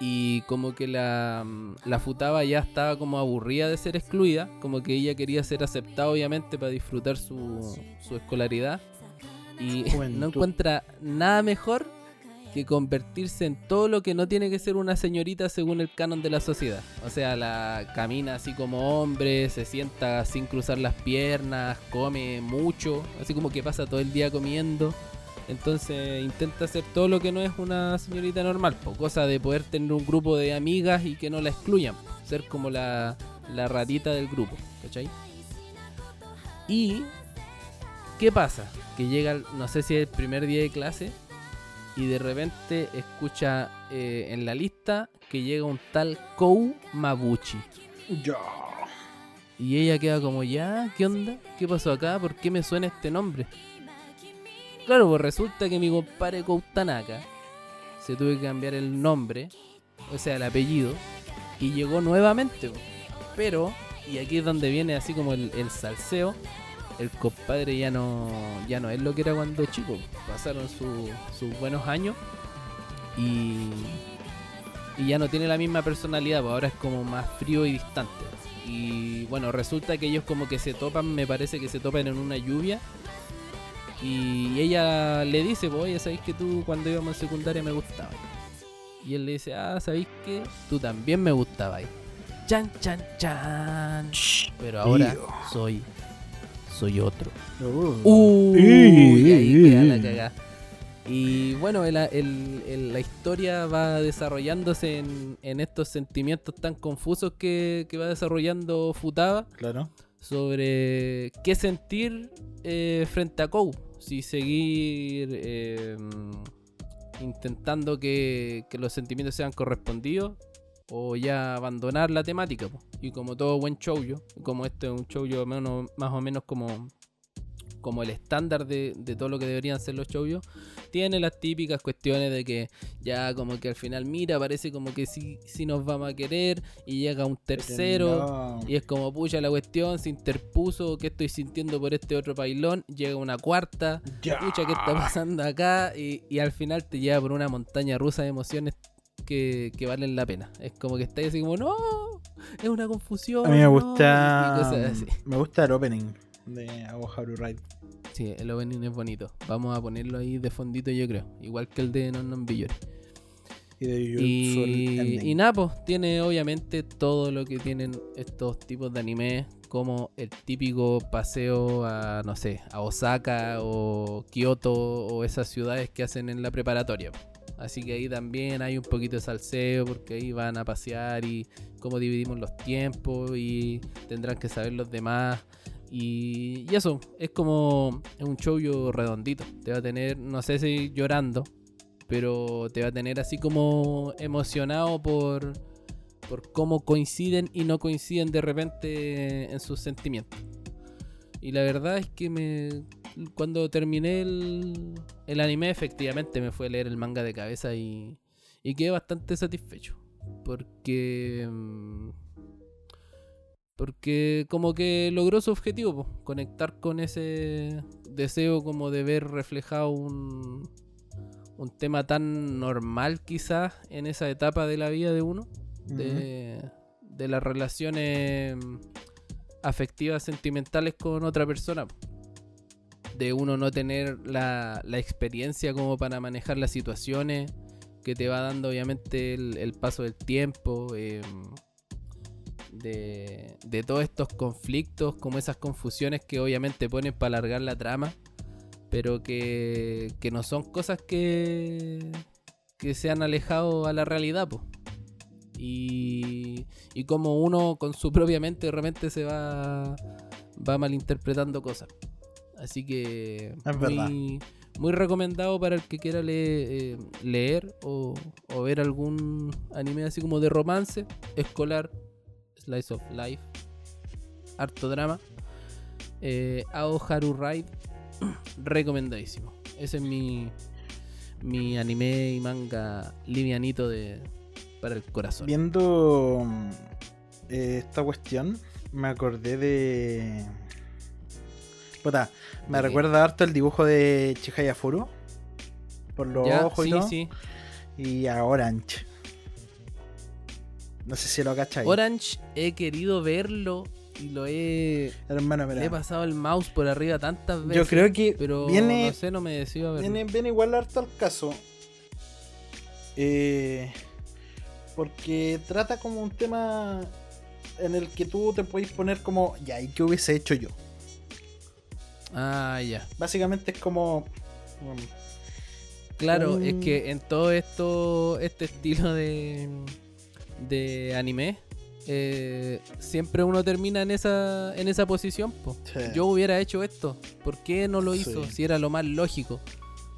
Y como que la, mm, la Futaba ya estaba como aburrida de ser excluida, como que ella quería ser aceptada obviamente para disfrutar su, su escolaridad. Y Juventud. no encuentra nada mejor que convertirse en todo lo que no tiene que ser una señorita según el canon de la sociedad. O sea, la camina así como hombre, se sienta sin cruzar las piernas, come mucho, así como que pasa todo el día comiendo. Entonces intenta hacer todo lo que no es una señorita normal, po, cosa de poder tener un grupo de amigas y que no la excluyan, ser como la, la ratita del grupo, ¿cachai? Y, ¿qué pasa? Que llega, no sé si es el primer día de clase, y de repente escucha eh, en la lista que llega un tal Kou Mabuchi. Ya. Y ella queda como, ya, ¿qué onda? ¿Qué pasó acá? ¿Por qué me suena este nombre? Claro, pues resulta que mi compadre Koutanaka se tuvo que cambiar el nombre, o sea, el apellido, y llegó nuevamente. po. Pero, y aquí es donde viene así como el, el salseo, el compadre ya no, ya no es lo que era cuando chico. Pasaron su- sus buenos años y, y ya no tiene la misma personalidad, pues ahora es como más frío y distante. Y bueno, resulta que ellos como que se topan, me parece que se topan en una lluvia. Y ella le dice, pues, oye, ¿sabéis que tú cuando íbamos en secundaria me gustabas? Y él le dice, ah, ¿sabéis que tú también me gustabas? Chan, chan, chan. Pero ahora Tío. soy, soy otro. Uh. Uy, Ey, ahí queda la cagada. Y bueno, el- el- el- la historia va desarrollándose en, en estos sentimientos tan confusos que, que va desarrollando Futaba Claro. sobre qué sentir eh, frente a Kou. Si seguir eh, intentando que, que los sentimientos sean correspondidos o ya abandonar la temática. Y como todo buen shoujo, como este es un shoujo menos, más o menos como, como el estándar de, de todo lo que deberían ser los shoujo, tiene las típicas cuestiones de que ya como que al final mira, parece como que sí, sí nos vamos a querer y llega un tercero. No. Y es como, pucha, la cuestión se interpuso, ¿qué estoy sintiendo por este otro pailón? Llega una cuarta, Ya. pucha, ¿qué está pasando acá? Y, y al final te lleva por una montaña rusa de emociones que, que valen la pena. Es como que estáis así como, no, es una confusión. A mí me no", gusta. así. Me gusta el opening de Aoharu Ride. Sí, el opening es bonito. Vamos a ponerlo ahí de fondito, yo creo. Igual que el de Non Non Billori. Y de Y, y nada, pues tiene obviamente todo lo que tienen estos tipos de anime, como el típico paseo a, no sé, a Osaka o Kioto o esas ciudades que hacen en la preparatoria. Así que ahí también hay un poquito de salseo porque ahí van a pasear y cómo dividimos los tiempos y tendrán que saber los demás. Y, y eso, es como un shoujo redondito. Te va a tener, no sé si llorando, pero te va a tener así como emocionado por, por cómo coinciden y no coinciden de repente en sus sentimientos. Y la verdad es que me cuando terminé el, el anime efectivamente me fue a leer el manga de cabeza y, y quedé bastante satisfecho. Porque... mm, Porque como que logró su objetivo, po, conectar con ese deseo como de ver reflejado un, un tema tan normal quizás en esa etapa de la vida de uno, de, de las relaciones afectivas, sentimentales con otra persona. De uno no tener la, la experiencia como para manejar las situaciones que te va dando obviamente el, el paso del tiempo. em, de, de todos estos conflictos, como esas confusiones que obviamente ponen para alargar la trama, pero que, que no son cosas que, que se han alejado a la realidad. po. Y, y como uno con su propia mente de repente se va, va malinterpretando cosas. Así que Es verdad. muy, muy recomendado para el que quiera le- eh, leer o, o ver algún anime así como de romance, escolar, slice of life, harto drama. Eh, Aoharu Ride, recomendadísimo. Ese es mi, mi anime y manga livianito de, para el corazón. Viendo mm, eh, esta cuestión, me acordé de. Puta, me recuerda harto el dibujo de Chihaya Furu. Por los Ya, ojos y todo. sí. Y a Orange. No sé si lo cacháis. Orange he querido verlo y lo he, Hermano, mira. le he pasado el mouse por arriba tantas veces. Yo creo que pero viene, no sé, no me decido a verlo. viene, viene igual harto al caso. Eh, porque trata como un tema en el que tú te puedes poner como, ya, ¿y qué hubiese hecho yo? Ah, ya. Básicamente es como. um, Claro, es que en todo esto, este estilo de, de anime, eh, siempre uno termina en esa, en esa posición. po. Sí. Yo hubiera hecho esto, ¿por qué no lo hizo? Sí. Si era lo más lógico.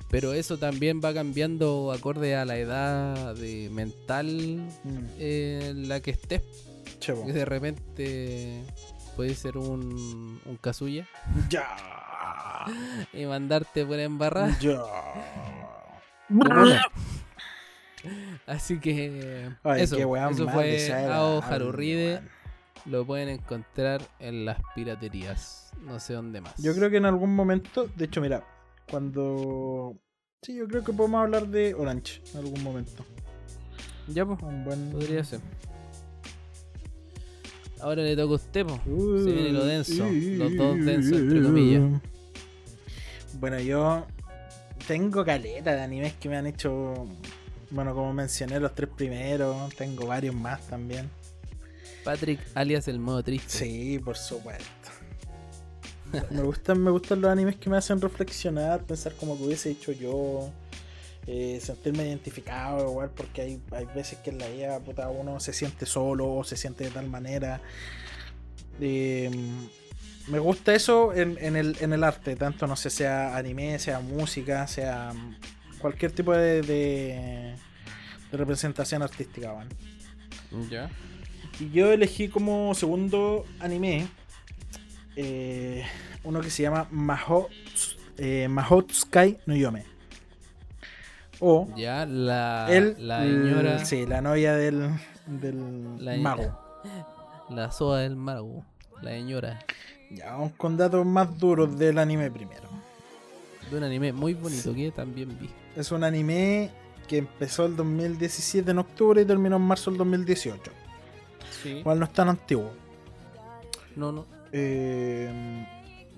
Pero eso también va cambiando acorde a la edad de mental mm, eh, en la que estés. chevo. De repente puede ser un, un Kazuya Ya. y mandarte por embarrar. Ya. Así que Ay, eso, eso fue Ao Haruride. Lo pueden encontrar en las piraterías. No sé dónde más. Yo creo que en algún momento, de hecho, mira, cuando. Sí, yo creo que podemos hablar de Orange en algún momento. Ya, pues, Un buen. podría ser. Ahora le toca a usted, pues. Uh, Se viene lo denso, los dos densos, entre comillas. Bueno, yo tengo caleta de animes que me han hecho. Bueno, como mencioné, los tres primeros. Tengo varios más también. Patrick, alias el modo triste. Sí, por supuesto. Me gustan, me gustan los animes que me hacen reflexionar, pensar como que hubiese hecho yo. eh, sentirme identificado igual porque hay, hay veces que en la vida puta, uno se siente solo o se siente de tal manera. Eh, me gusta eso en, en el, en el arte, tanto no sé, sea anime, sea música, sea cualquier tipo de, de, de representación artística. ¿vale? Ya. Y yo elegí como segundo anime eh, uno que se llama Maho, eh, Mahotsukai no Yome. O Ya, la, el, la señora. sí, la novia del, del La- mago. La soa del mago. La señora. Ya, vamos con datos más duros del anime primero. De un anime muy bonito que también vi. Es un anime que empezó el 2017 en octubre y terminó en marzo del 2018. Sí. Igual no es tan antiguo. No, no. Eh,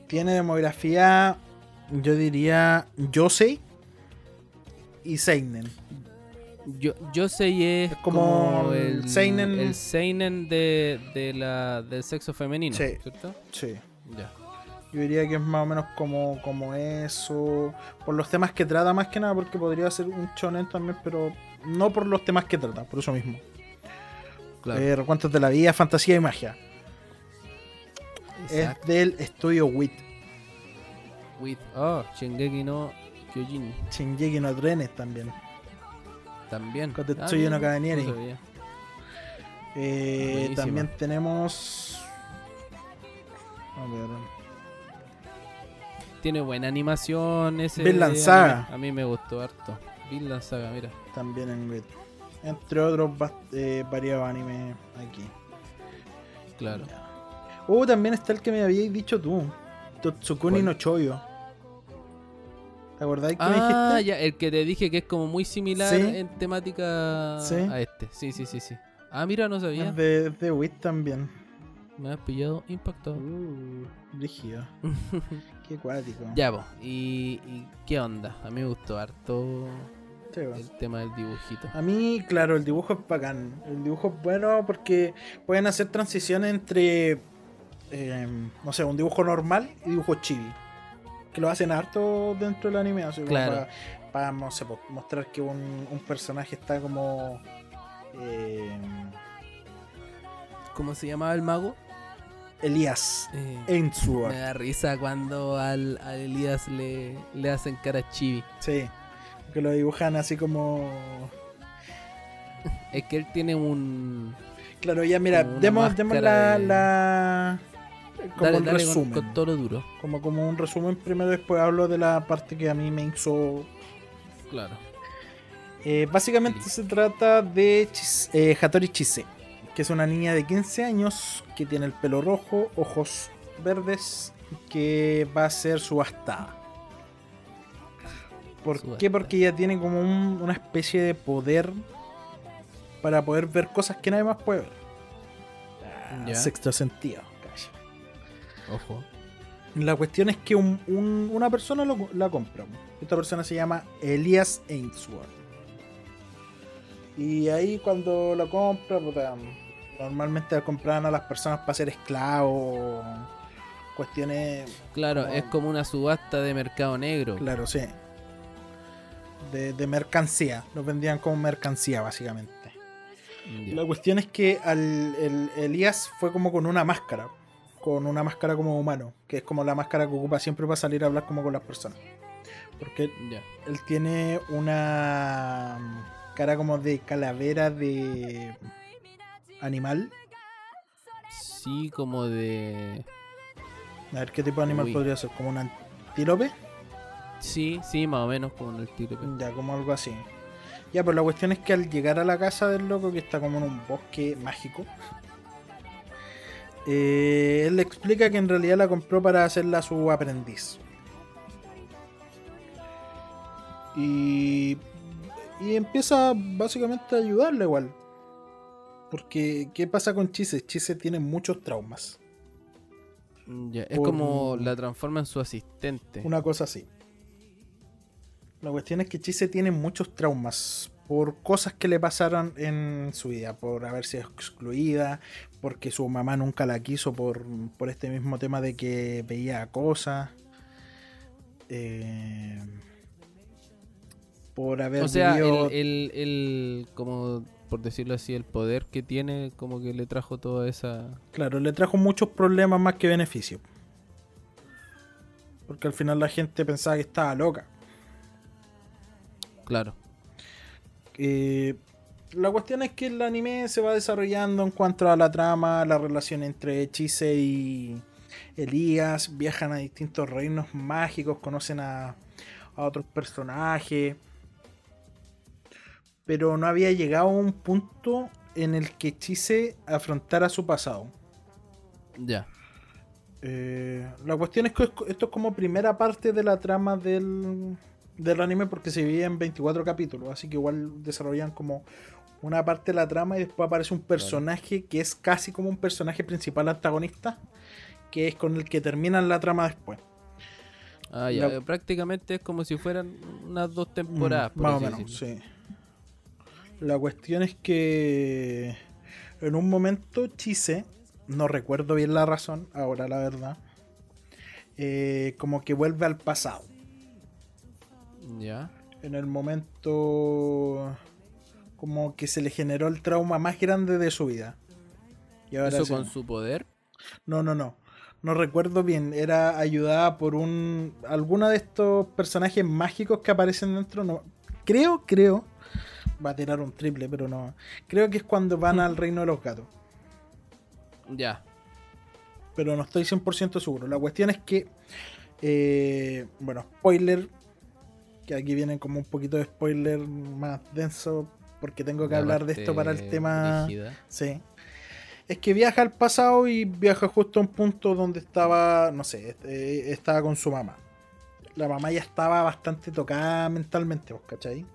tiene demografía, yo diría, Yosei y Seinen. Yo, yo sé es, Es como como, el el seinen- el seinen de, de la, del sexo femenino, Sí. ¿cierto? Sí. Ya. Yo diría que es más o menos como, como eso. Por los temas que trata, más que nada, porque podría ser un shonen también, pero no por los temas que trata, por eso mismo. Claro. Eh, recuentos de la vida, fantasía y magia. Exacto. Es del estudio WIT. With, oh, Shingeki no Kyojin Shingeki no Trenes también. también. Con Tetsuya no sabía. Eh, también tenemos. A ver. Tiene buena animación ese. Vinland anime. Saga. A mí me gustó harto. Vinland Saga, mira. También en WIT. Entre otros eh, variados animes aquí. Claro. Oh, también está el que me habíais dicho tú. Totsukuni ¿Cuál? no Choyo. ¿Te acordáis que me Ah, dijiste? ya, el que te dije que es como muy similar Sí. en temática Sí. a este. Sí, sí, sí, sí. Ah, mira, no sabía. Es de, de WIT también. Me has pillado impactado. Uh, rígido. Qué cuático. ya, po. ¿Y, y qué onda? A mí me gustó harto Sí, el tema del dibujito. A mí, claro, el dibujo es bacán. El dibujo es bueno porque pueden hacer transiciones entre, eh, no sé, un dibujo normal y dibujo chibi. Que lo hacen harto dentro del anime. Así Claro. Para, no sé, mostrar que un, un personaje está como... eh, ¿Cómo se llamaba el mago? Elías Eh, Ainsworth. me da risa cuando al, Elías le, le hacen cara chibi. Sí. Que lo dibujan así como... Es que él tiene un. Claro, ya mira, demos, demos la, de- la- Como Dale, un dale con, resumen. con todo lo duro. Como, como un resumen primero, después hablo de la parte que a mí me hizo Claro. Eh, básicamente Sí. se trata de Chis- eh, Hattori Chise, que es una niña de 15 años que tiene el pelo rojo, ojos verdes, que va a ser subastada. ¿Por qué? Porque ella tiene como un- una especie de poder para poder ver cosas que nadie más puede ver. Ah. Sexto sentido. calla. Ojo. La cuestión es que un- un- una persona lo- la compra. Esta persona se llama Elias Ainsworth. Y ahí cuando la compra, puta, normalmente compraban a las personas para ser esclavos. Cuestiones, Claro, Como- es como una subasta de mercado negro. claro, sí. De, de mercancía. Los vendían como mercancía, básicamente. La cuestión es que al, el, Elías fue como con una máscara. Con una máscara como humano. Que es como la máscara que ocupa siempre para salir a hablar como con las personas. Porque Ya. él tiene una cara como de calavera de animal. Sí, como de. A ver qué tipo de animal Uy. podría ser. Como un antílope. Sí, sí, más o menos como el tiro. Ya, como algo así. Ya, pues la cuestión es que al llegar a la casa del loco, que está como en un bosque mágico, eh, él le explica que en realidad la compró para hacerla su aprendiz. Y, y empieza básicamente a ayudarle igual. Porque, ¿qué pasa con Chise? Chise tiene muchos traumas. Ya, Es Por- como la transforma en su asistente. Una cosa así. La cuestión es que Chise tiene muchos traumas por cosas que le pasaron en su vida, por haber sido excluida, porque su mamá nunca la quiso por, por este mismo tema de que veía cosas. Eh, por haber O sea, vivido- el, el, el- como por decirlo así, el poder que tiene, como que le trajo toda esa. Claro, le trajo muchos problemas más que beneficios. Porque al final la gente pensaba que estaba loca. Claro. Eh, la cuestión es que el anime se va desarrollando en cuanto a la trama, la relación entre Chise y Elías, viajan a distintos reinos mágicos, conocen a, a otros personajes, pero no había llegado a un punto en el que Chise afrontara su pasado. Ya. Eh, la cuestión es que esto es como primera parte de la trama del, del anime porque se divide en 24 capítulos, así que igual desarrollan como una parte de la trama y después aparece un personaje que es casi como un personaje principal antagonista, que es con el que terminan la trama después. Ah, ya. La- eh, Prácticamente es como si fueran unas dos temporadas. Mm, por más o menos, decirlo. sí. La cuestión es que en un momento Chise, no recuerdo bien la razón, ahora la verdad, eh, como que vuelve al pasado. Ya. en el momento como que se le generó el trauma más grande de su vida. Y ahora Eso con su poder. No, no, no. No recuerdo bien. Era ayudada por un. alguno de estos personajes mágicos que aparecen dentro. No. Creo, creo. Va a tirar un triple, pero no. Creo que es cuando van al reino de los gatos. Ya. pero no estoy 100% seguro. La cuestión es que, eh, bueno, spoiler, que aquí vienen como un poquito de spoiler más denso, porque tengo que La hablar de esto para el tema... Sí. Es que viaja al pasado y viaja justo a un punto donde estaba, no sé, eh, estaba con su mamá. La mamá ya estaba bastante tocada mentalmente, ¿vos cachai?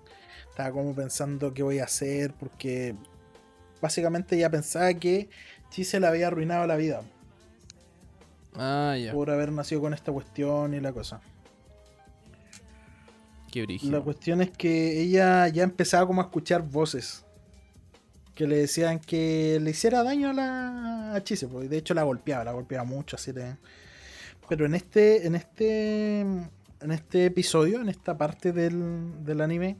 Estaba como pensando qué voy a hacer, porque básicamente ella pensaba que Chise le había arruinado la vida Ah, ya. por haber nacido con esta cuestión y la cosa. Qué brígido. La cuestión es que ella ya empezaba como a escuchar voces que le decían que le hiciera daño a la a Chise, y de hecho la golpeaba, la golpeaba mucho, así de... Pero en este, en este, en este episodio, en esta parte del, del anime,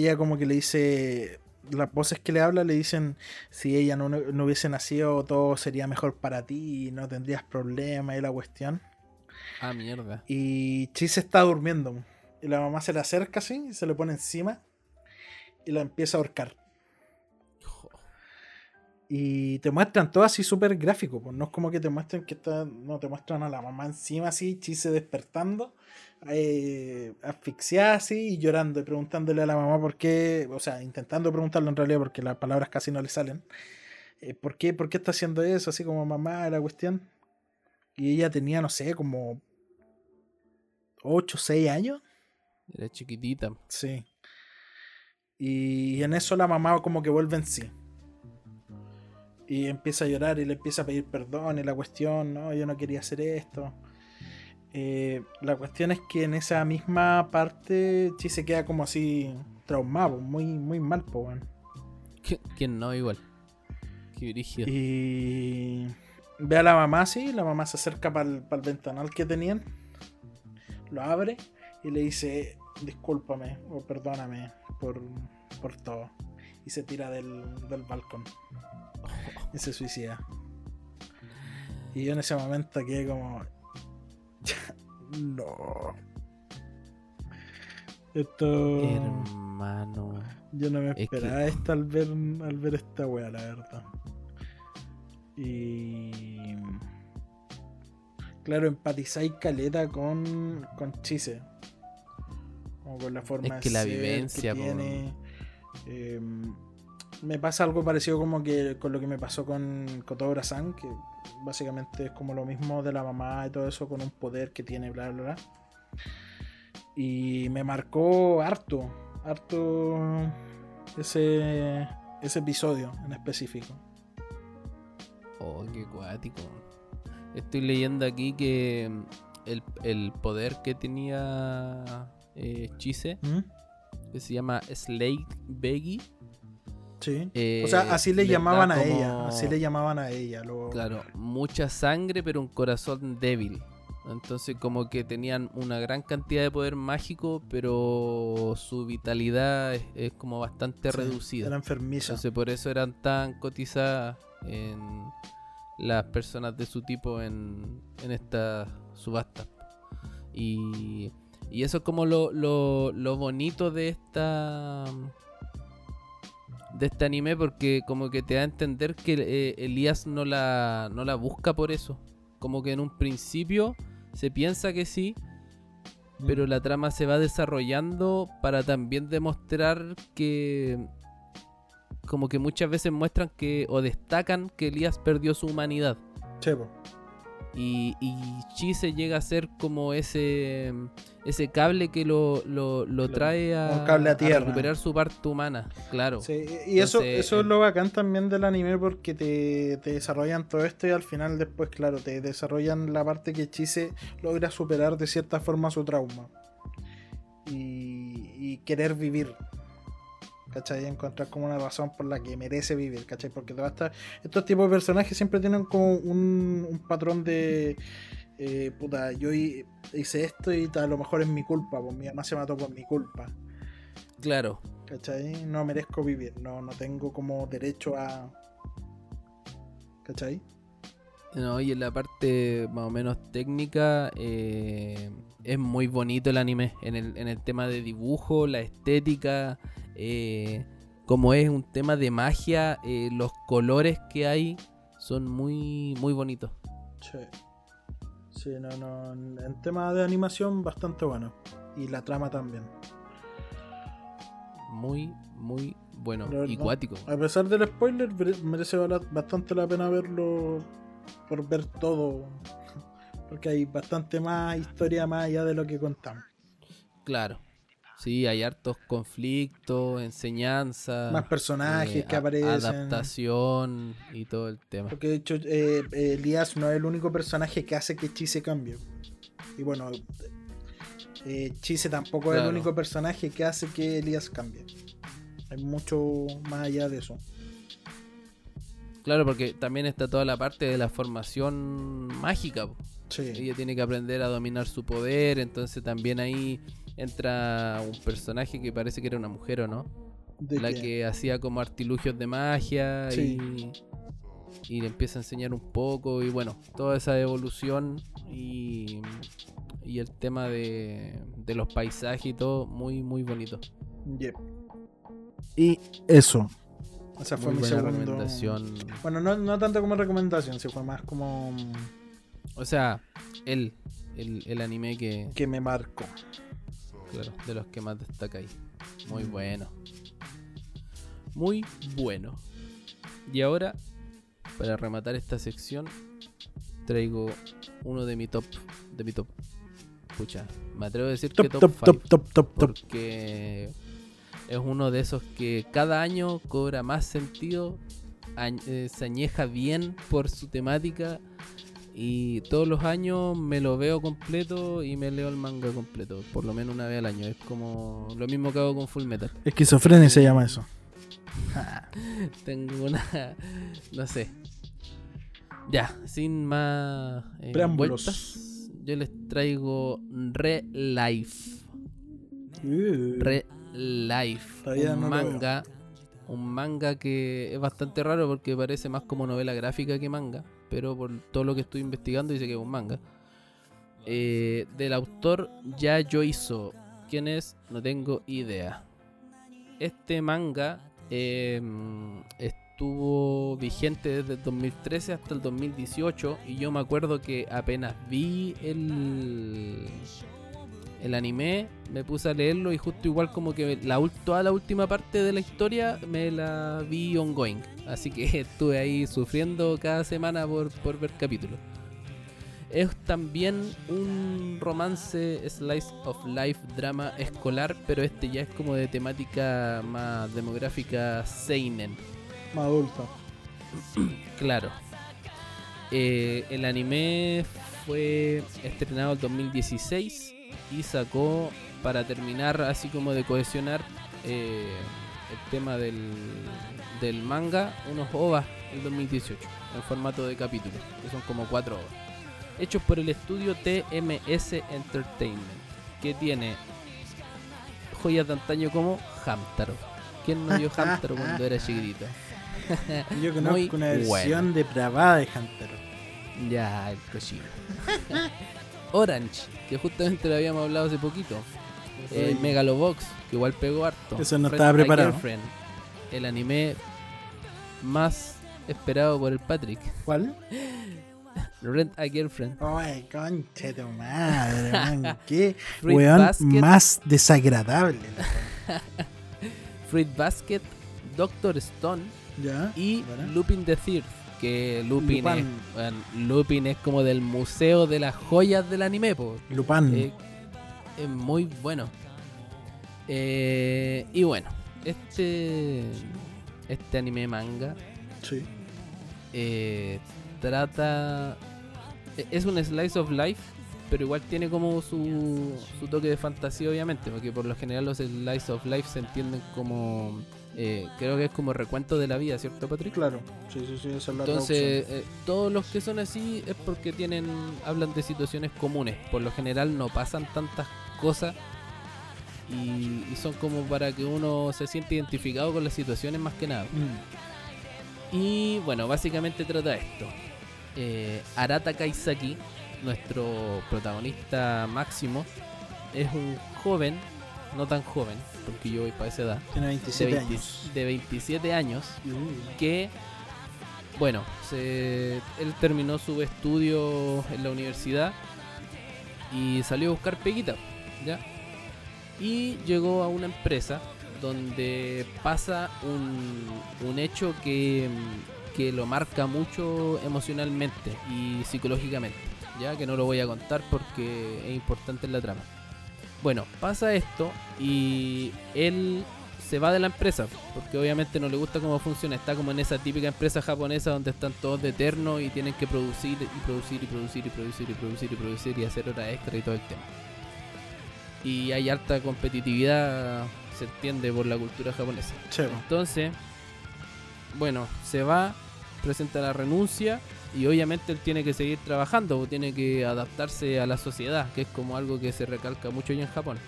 ella como que le dice, las voces que le habla le dicen, si ella no, no hubiese nacido, todo sería mejor para ti no tendrías problemas y la cuestión. Ah, mierda. Y Chise está durmiendo. Y la mamá se le acerca así, y se le pone encima y la empieza a ahorcar. Y te muestran todo así súper gráfico, pues no es como que te muestren que está. No, te muestran a la mamá encima así, Chise despertando, eh, asfixiada así y llorando y preguntándole a la mamá por qué, o sea, intentando preguntarle en realidad porque las palabras casi no le salen. eh, ¿por, qué, ¿Por qué está haciendo eso? Así como mamá, la cuestión. Y ella tenía, no sé, como 8, 6 años. Era chiquitita. Sí. Y en eso la mamá como que vuelve en sí. Y empieza a llorar y le empieza a pedir perdón y la cuestión, no, yo no quería hacer esto. Eh, la cuestión es que en esa misma parte Chi se queda como así traumado, muy, muy mal, po. ¿Qui- ¿Quién no? Igual. Qué brígido. Y ve a la mamá así, la mamá se acerca para el ventanal que tenían, lo abre y le dice, discúlpame o perdóname por, por todo. Y se tira del, del balcón. Y se suicida. Y yo en ese momento quedé como... no. Esto... Hermano. Yo no me Es que- esperaba esto al ver, al ver esta wea, la verdad. Y. Claro, empatizáis caleta con, con Chise. Como con la forma Es de que la ser vivencia, que tiene. Em, me pasa algo parecido como que con lo que me pasó con Kotobra-san, que básicamente es como lo mismo de la mamá y todo eso, con un poder que tiene, bla, bla, bla. Y me marcó harto, harto ese, ese episodio en específico. Oh, qué cuático. Estoy leyendo aquí que el, el poder que tenía eh, Chise, ¿Mm? que se llama Slade Beggy. Sí. eh, o sea, así le llamaban a como- ella. Así le llamaban a ella. Claro, mucha sangre, pero un corazón débil. Entonces como que tenían una gran cantidad de poder mágico, pero su vitalidad es, es como bastante Sí, reducida. Era enfermiza. Entonces por eso eran tan cotizadas en las personas de su tipo en, en esta subasta. Y, y eso es como lo, lo, lo bonito de esta de este anime porque como que te da a entender que eh, Elías no la, no la busca por eso. Como que en un principio se piensa que sí, Mm. pero la trama se va desarrollando para también demostrar que como que muchas veces muestran que o destacan que Elías perdió su humanidad Sí, y, y Chise llega a ser como ese ese cable que lo, lo, lo trae a, cable a tierra. recuperar su parte humana, claro. Sí, y eso, Entonces, eso es eh, lo bacán también del anime porque te, te desarrollan todo esto y al final después, claro, te desarrollan la parte que Chise logra superar de cierta forma su trauma. Y, y querer vivir. ¿Cachai? Encontrar como una razón por la que merece vivir, ¿cachai? Porque te va a estar- estos tipos de personajes siempre tienen como un, un patrón de... eh, puta, yo hi- hice esto y a lo mejor es mi culpa, pues mi mamá se mató por mi culpa. Claro. ¿Cachai? No merezco vivir, no, no tengo como derecho a. ¿Cachai? No, y en la parte más o menos técnica eh, es muy bonito el anime. En el, en el tema de dibujo, la estética, eh, como es un tema de magia, eh, los colores que hay son muy, muy bonitos. Sí. Sí, no, no. En tema de animación, bastante bueno. Y la trama también. Muy, muy bueno. La Y cuático. A pesar del spoiler, mere- merece bastante la pena verlo por ver todo. Porque hay bastante más historia más allá de lo que contamos. Claro. Sí, hay hartos conflictos, enseñanzas. Más personajes eh, que aparecen. Adaptación y todo el tema. Porque de hecho, eh, Elías no es el único personaje que hace que Chise cambie. Y bueno, eh, Chise tampoco es el único personaje que hace que Elías cambie. Hay mucho más allá de eso. Claro, porque también está toda la parte de la formación mágica. Sí, Ella tiene que aprender a dominar su poder, entonces también ahí entra un personaje que parece que era una mujer o no, de la que- que hacía como artilugios de magia Sí. y, y le empieza a enseñar un poco y bueno, toda esa evolución y, y el tema de, de los paisajes y todo, muy muy bonito. Yep. Y eso. Esa fue Muy mi buena segundo. recomendación. Bueno, no, no tanto como recomendación, sí fue más como O sea, el, el, el anime que, que me marcó. Claro, de los que más destaca ahí. Muy bueno. Muy bueno. Y ahora, para rematar esta sección, traigo uno de mi top. De mi top. Pucha, me atrevo a decir que Top, top top, top, 5. top, top, top. Porque es uno de esos que cada año cobra más sentido. añ- eh, se añeja bien por su temática. Y todos los años me lo veo completo y me leo el manga completo. Por lo menos una vez al año. Es como lo mismo que hago con Full Metal. Esquizofrenia se llama eso. Tengo una. No sé. Ya, sin más eh, Preámbulos. vueltas, yo les traigo Re Life. Uh, Re Life. Un no manga. Un manga que es bastante raro porque parece más como novela gráfica que manga. Pero por todo lo que estoy investigando dice que es un manga. Eh, del autor Yayo Iso. ¿Quién es? No tengo idea. Este manga eh, estuvo vigente desde el 2013 hasta el 2018 y yo me acuerdo que apenas vi el, el anime, me puse a leerlo y justo igual como que la, toda la última parte de la historia me la vi ongoing. Así que estuve ahí sufriendo cada semana por, por ver capítulos. Es también un romance slice of life drama escolar, pero este ya es como de temática más demográfica seinen. más adulto. Claro. Eh, el anime fue estrenado en 2016 y sacó para terminar así como de cohesionar eh, el tema del, del manga unos OVAs en 2018 en formato de capítulos, que son como cuatro OVAs. hechos por el estudio TMS Entertainment, que tiene joyas de antaño como Hamtaro. ¿Quién no vio Hamtaro cuando era chiquitito? Yo Muy conozco una versión bueno. depravada de Hunter. Ya, el cochino. Orange, que justamente lo habíamos hablado hace poquito. Eh, Megalobox, que igual pegó harto. Eso no Friend estaba preparado. El anime más esperado por el Patrick. ¿Cuál? Rent a Girlfriend. Ay, concha de tu madre, man. Qué Fruit weón Basket. más desagradable. Fruit Basket, Doctor Stone ¿Ya? y Bueno. Lupin the Third. Que Lupin Lupin. es, weón, Lupin es como del museo de las joyas del anime, po. Lupin. Eh, es muy bueno. Eh, y bueno, este este anime manga sí. eh, trata e- es un slice of life, pero igual tiene como su, su toque de fantasía, obviamente, porque por lo general los slice of life se entienden como eh, creo que es como recuento de la vida, ¿cierto, Patrick? Claro. Sí, sí, sí, esa es la Entonces, eh, todos los que son así es porque tienen hablan de situaciones comunes. Por lo general no pasan tantas cosas y, y son como para que uno se siente identificado con las situaciones más que nada. traducción. Y bueno, básicamente trata esto. Eh, Arata Kaisaki, nuestro protagonista máximo, es un joven, no tan joven, porque yo voy para esa edad. Tiene de, 27 20 años. de 27 años Uh, que bueno se, él terminó su estudio en la universidad y salió a buscar peguita ya y llegó a una empresa donde pasa un, un hecho que, que lo marca mucho emocionalmente y psicológicamente ya que no lo voy a contar porque es importante en la trama bueno pasa esto y él se va de la empresa, porque obviamente no le gusta cómo funciona. Está como en esa típica empresa japonesa donde están todos de eterno y tienen que producir y producir y producir y producir y producir y producir y hacer horas extra y todo el tema. Y hay alta competitividad, se entiende por la cultura japonesa. Entonces, bueno, se va, presenta la renuncia y obviamente él tiene que seguir trabajando, o tiene que adaptarse a la sociedad, que es como algo que se recalca mucho allá en Japón.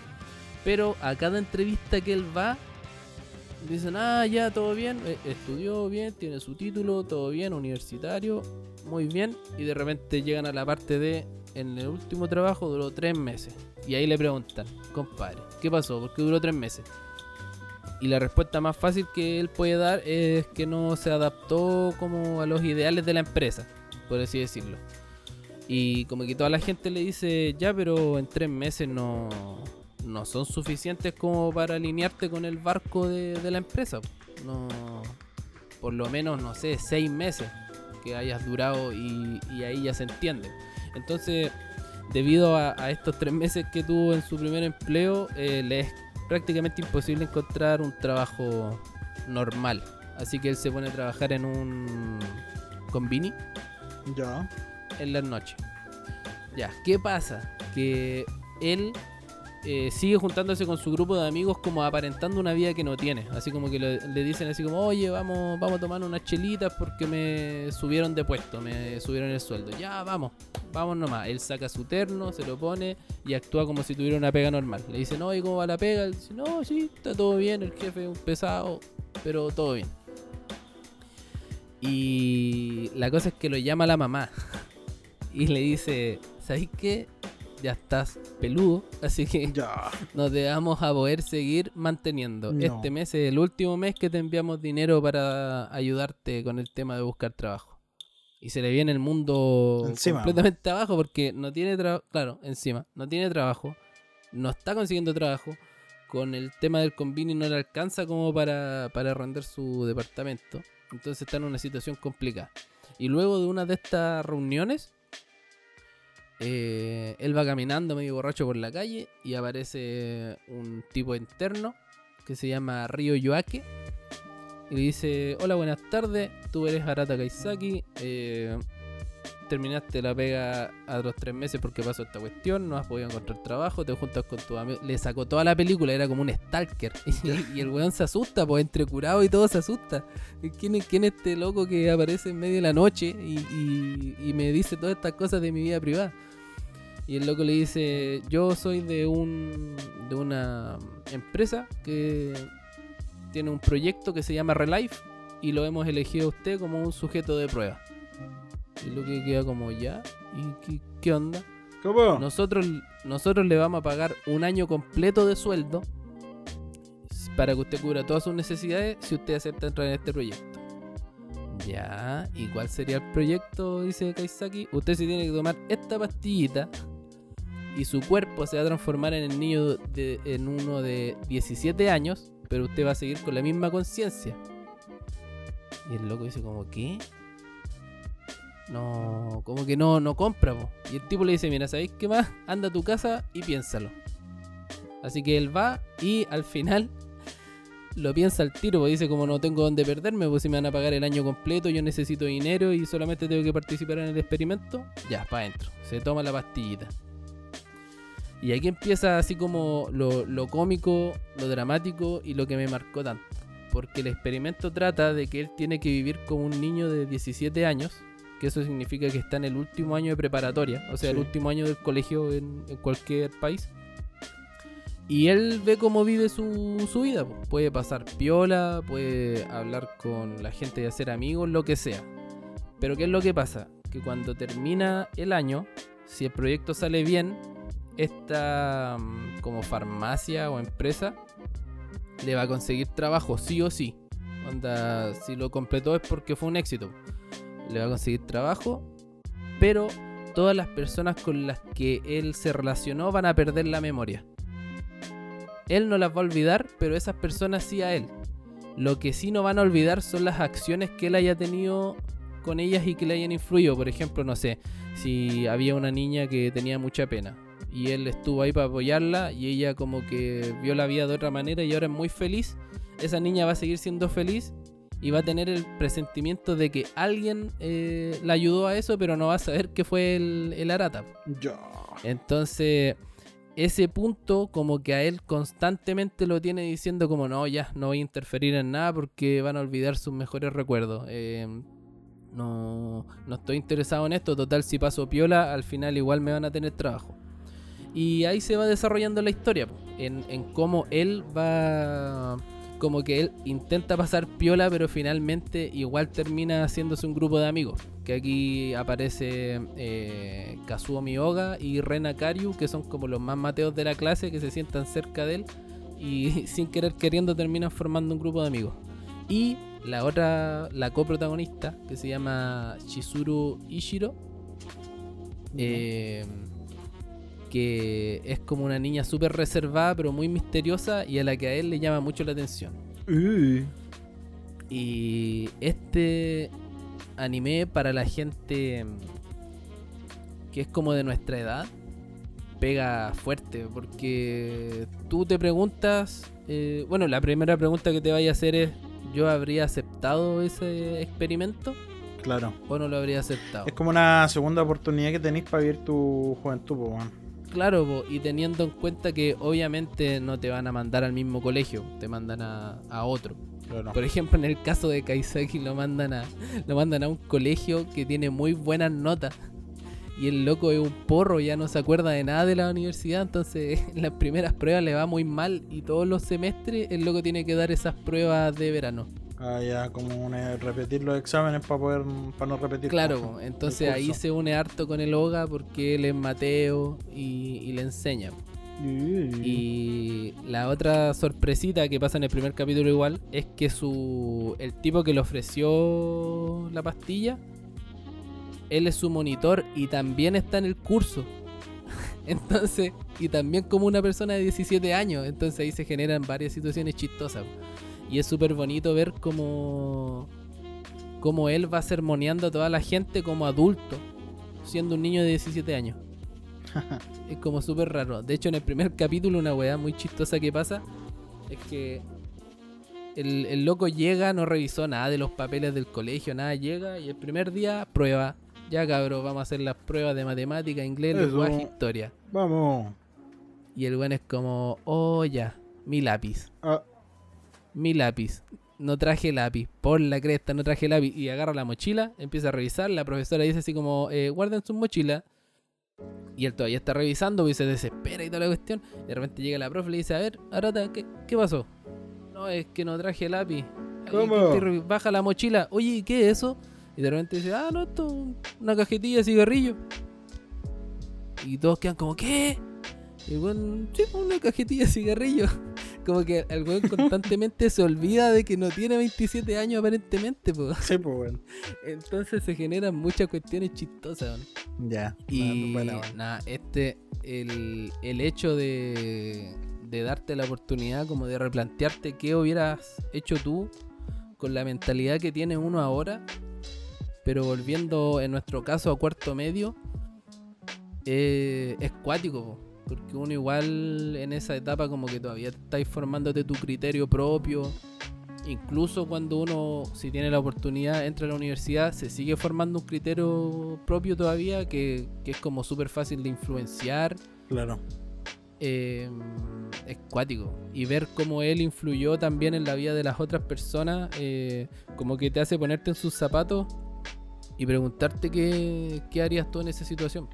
Pero a cada entrevista que él va, dicen, ah, ya, todo bien, eh, estudió bien, tiene su título, todo bien, universitario, muy bien, y de repente llegan a la parte de, en el último trabajo duró tres meses. Y ahí le preguntan, compadre, ¿qué pasó? ¿Por qué duró tres meses? Y la respuesta más fácil que él puede dar es que no se adaptó como a los ideales de la empresa, por así decirlo. Y como que toda la gente le dice, ya, pero en tres meses no, no son suficientes como para alinearte con el barco de, la empresa. No, por lo menos, no sé, seis meses que hayas durado y, ahí ya se entiende. Entonces, debido a, a estos tres meses que tuvo en su primer empleo, eh, le es prácticamente imposible encontrar un trabajo normal. Así que él se pone a trabajar en un convini Ya. en las noches. Ya, ¿qué pasa? Que él eh, sigue juntándose con su grupo de amigos como aparentando una vida que no tiene. Así como que le, le dicen así como, oye, vamos, vamos a tomar unas chelitas porque me subieron de puesto, me subieron el sueldo. Ya, vamos, vamos nomás. Él saca su terno, se lo pone y actúa como si tuviera una pega normal. Le dicen, oye, ¿cómo va la pega? Él dice, no, sí, está todo bien, el jefe es un pesado, pero todo bien. Y la cosa es que lo llama la mamá y le dice, ¿sabes qué? Ya estás peludo, así que Ya. no te vamos a poder seguir manteniendo. No. Este mes es el último mes que te enviamos dinero para ayudarte con el tema de buscar trabajo. Y se le viene el mundo Encima. completamente abajo porque no tiene trabajo, claro, encima, no tiene trabajo, no está consiguiendo trabajo. Con el tema del convini no le alcanza como para, para arrendar su departamento. Entonces está en una situación complicada. Y luego de una de estas reuniones, eh, él va caminando medio borracho por la calle y aparece un tipo interno que se llama Ryo Yoake. Y le dice, hola, buenas tardes, tú eres Arata Kaisaki. eh, terminaste la pega a los tres meses porque pasó esta cuestión, no has podido encontrar trabajo, te juntas con tus amigos. Le sacó toda la película, era como un stalker. Y, el weón se asusta, pues entre curado y todo se asusta. ¿Quién es, quién es este loco que aparece en medio de la noche y, y- y me dice todas estas cosas de mi vida privada? Y el loco le dice, yo soy de un de una empresa que tiene un proyecto que se llama Relife y lo hemos elegido a usted como un sujeto de prueba. Y lo que queda como ya, ¿y qué, qué onda? ¿Cómo? Nosotros, nosotros le vamos a pagar un año completo de sueldo para que usted cubra todas sus necesidades si usted acepta entrar en este proyecto. Ya, ¿y cuál sería el proyecto? Dice Kaisaki. Usted se tiene que tomar esta pastillita y su cuerpo se va a transformar en el niño de, en uno de 17 años, pero usted va a seguir con la misma conciencia. Y el loco dice como, ¿qué? No, como que no, no compra. Y el tipo le dice, mira, ¿sabéis qué más? Anda a tu casa y piénsalo. Así que él va y al final lo piensa al tiro, dice como no tengo dónde perderme, pues si me van a pagar el año completo, yo necesito dinero y solamente tengo que participar en el experimento, ya, para adentro. Se toma la pastillita. Y aquí empieza así como lo, lo cómico, lo dramático y lo que me marcó tanto. Porque el experimento trata de que él tiene que vivir como un niño de 17 años, que eso significa que está en el último año de preparatoria, o sea, el Sí. último año del colegio en, en cualquier país. Y él ve cómo vive su, su vida. Puede pasar piola, puede hablar con la gente y hacer amigos, lo que sea. Pero ¿qué es lo que pasa? Que cuando termina el año, si el proyecto sale bien, esta mm, como farmacia o empresa le va a conseguir trabajo sí o sí. Onda, si lo completó es porque fue un éxito. Le va a conseguir trabajo, pero todas las personas con las que él se relacionó van a perder la memoria. Él no las va a olvidar, pero esas personas sí a él. Lo que sí no van a olvidar son las acciones que él haya tenido con ellas y que le hayan influido. Por ejemplo, no sé, si había una niña que tenía mucha pena y él estuvo ahí para apoyarla y ella como que vio la vida de otra manera y ahora es muy feliz, esa niña va a seguir siendo feliz y va a tener el presentimiento de que alguien eh, la ayudó a eso, pero no va a saber que fue el, el arata. Entonces, ese punto como que a él constantemente lo tiene diciendo como no, ya, no voy a interferir en nada porque van a olvidar sus mejores recuerdos. Eh, no, no estoy interesado en esto, total, si paso piola, al final igual me van a tener trabajo. Y ahí se va desarrollando la historia, en, en cómo él va... Como que él intenta pasar piola, pero finalmente igual termina haciéndose un grupo de amigos. Que aquí aparece eh, Kazuo Miyoga y Rena Karyu, que son como los más mateos de la clase, que se sientan cerca de él y sin querer queriendo terminan formando un grupo de amigos. Y la otra, la coprotagonista, que se llama Chizuru Ishiro, eh, que es como una niña súper reservada, pero muy misteriosa y a la que a él le llama mucho la atención. Y este anime para la gente mm, que es como de nuestra edad pega fuerte porque tú te preguntas, eh, bueno, la primera pregunta que te vaya a hacer es, ¿yo habría aceptado ese experimento Claro. o no lo habría aceptado? Es como una segunda oportunidad que tenéis para vivir tu juventud, weón. Claro, po, y teniendo en cuenta que obviamente no te van a mandar al mismo colegio, te mandan a, a otro. Por ejemplo, en el caso de Kaisaki lo mandan a lo mandan a un colegio que tiene muy buenas notas. Y el loco es un porro, ya no se acuerda de nada de la universidad, entonces en las primeras pruebas le va muy mal y todos los semestres el loco tiene que dar esas pruebas de verano. Ah, ya, como una- repetir los exámenes para poder para no repetir. Claro, como entonces ahí se une harto con el Oga porque él es Mateo y, y le enseña. Y la otra sorpresita que pasa en el primer capítulo igual es que su el tipo que le ofreció la pastilla, él es su monitor y también está en el curso. Entonces, y también como una persona de 17 años, entonces ahí se generan varias situaciones chistosas. Y es súper bonito ver cómo cómo él va sermoneando a toda la gente como adulto, siendo un niño de 17 años. Es como súper raro. De hecho, en el primer capítulo, una weá muy chistosa que pasa es que el, el loco llega, no revisó nada de los papeles del colegio, nada, llega y el primer día prueba. Ya cabrón, vamos a hacer las pruebas de matemática, inglés, Eso. lenguaje, historia. Vamos. Y el weón es como, oh ya, mi lápiz, Ah, mi lápiz. No traje lápiz, por la cresta, no traje lápiz. Y agarra la mochila, empieza a revisar. La profesora dice así como, eh, guarden su mochila. Y él todavía está revisando, pues se desespera y toda la cuestión. De repente llega la profe y le dice, a ver, Arata, ¿qué, qué pasó? No, es que no traje lápiz. ¿Cómo? Baja la mochila. Oye, ¿qué es eso? Y de repente dice, ah, no, esto es una cajetilla de cigarrillo. Y todos quedan como, ¿qué? Y el weón, sí, una cajetilla de cigarrillo. Como que el weón constantemente se olvida de que no tiene 27 años aparentemente, po. sí, pues bueno. Entonces se generan muchas cuestiones chistosas, weón. Ya. Y Bueno, bueno. nada, este, el, el hecho de, de darte la oportunidad como de replantearte qué hubieras hecho tú con la mentalidad que tiene uno ahora, pero volviendo en nuestro caso a cuarto medio, eh, es cuático, po, porque uno igual en esa etapa como que todavía estáis formándote tu criterio propio. Incluso cuando uno, si tiene la oportunidad, entra a la universidad, se sigue formando un criterio propio todavía que, que es como súper fácil de influenciar. Claro. eh, es cuático. Y ver cómo él influyó también en la vida de las otras personas, eh, como que te hace ponerte en sus zapatos y preguntarte qué, qué harías tú en esa situación.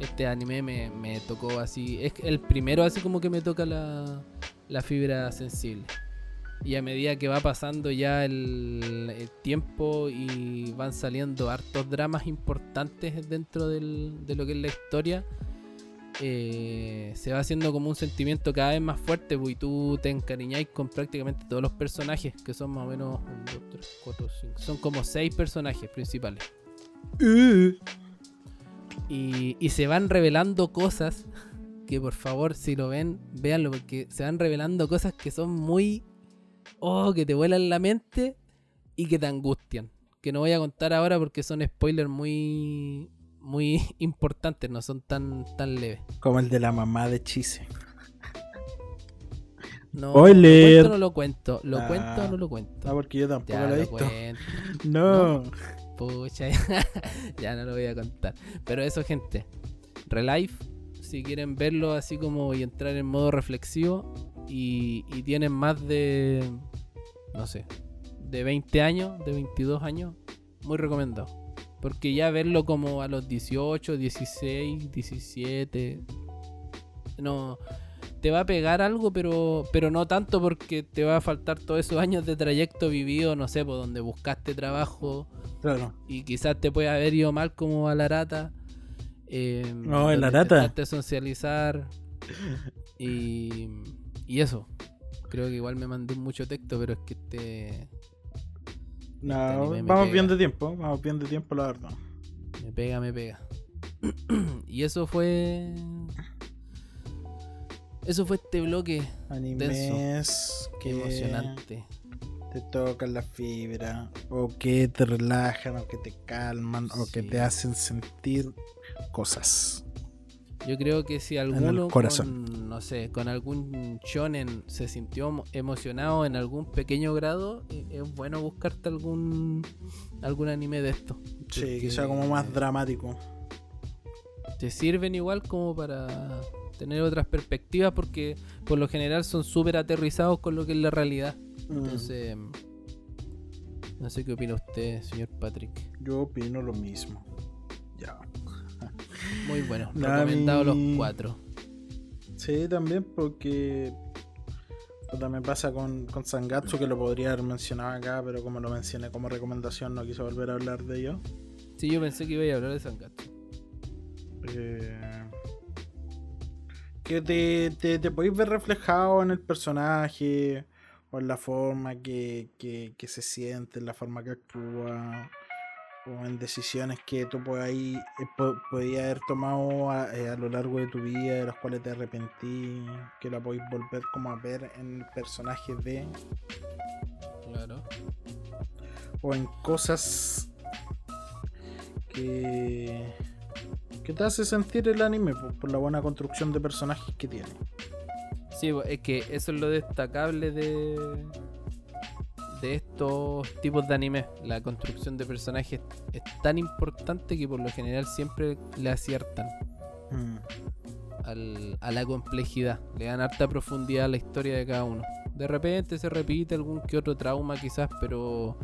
Este anime me, me tocó así, es el primero así como que me toca la, la fibra sensible. Y a medida que va pasando ya el, el tiempo y van saliendo hartos dramas importantes dentro del- de lo que es la historia, eh, se va haciendo como un sentimiento cada vez más fuerte, pues, y tú te encariñáis con prácticamente todos los personajes, que son más o menos 1, 2, 3, 4, 5, son como 6 personajes principales. Y, y se van revelando cosas que por favor si lo ven, véanlo, porque se van revelando cosas que son muy... Oh, que te vuelan la mente y que te angustian. Que no voy a contar ahora porque son spoilers muy muy importantes, no son tan tan leves. Como el de la mamá de Chise. No, Spoiler. ¿lo cuento no lo cuento? ¿Lo Ah. cuento o no lo cuento? No, porque yo tampoco ya lo he visto. cuento. No. Pucha, ya no lo voy a contar. Pero eso, gente. Relife, si quieren verlo así como y entrar en modo reflexivo y, y tienen más de, no sé, de 20 años, de 22 años, muy recomendado. Porque ya verlo como a los 18, 16, 17, no... Te va a pegar algo, pero, pero no tanto porque te va a faltar todos esos años de trayecto vivido, no sé, por donde buscaste trabajo, Claro. y quizás te puede haber ido mal como a la rata. eh, No, en la rata. intentaste socializar. Y, y eso. Creo que igual me mandé mucho texto, pero es que este No, anime me vamos bien de tiempo. Vamos bien de tiempo, la verdad. me pega, me pega. y eso fue. Eso fue este bloque Animes que emocionante. te tocan la fibra, o que te relajan, o que te calman, o que te hacen sentir cosas. Yo creo que si el alguno corazón. con, no sé, con algún shonen se sintió mo- emocionado en algún pequeño grado, eh, es bueno buscarte algún algún anime de esto. Sí, que sea como más dramático. Te sirven igual como para tener otras perspectivas porque por lo general son súper aterrizados con lo que es la realidad. Mm, Entonces, no sé qué opina usted, señor Patrick. Yo opino lo mismo. Ya. Muy bueno, recomendado los cuatro. Sí, también porque también pasa con, con Sangatsu, que lo podría haber mencionado acá, pero como lo mencioné como recomendación, no quise volver a hablar de ello. Sí, yo pensé que iba a hablar de Sangatsu. Eh, que te, te, te podéis ver reflejado en el personaje o en la forma que, que, que se siente, en la forma que actúa o en decisiones que tú eh, po- podías haber tomado a, eh, a lo largo de tu vida, de las cuales te arrepentí, que la podéis volver como a ver en el personaje de Claro. o en cosas que que te hace sentir el anime po, por, la buena construcción de personajes que tiene. Sí, es que eso es lo destacable de de estos tipos de anime. La construcción de personajes es tan importante que por lo general siempre le aciertan Mm. al- a la complejidad. Le dan harta profundidad a la historia de cada uno. De repente se repite algún que otro trauma quizás, pero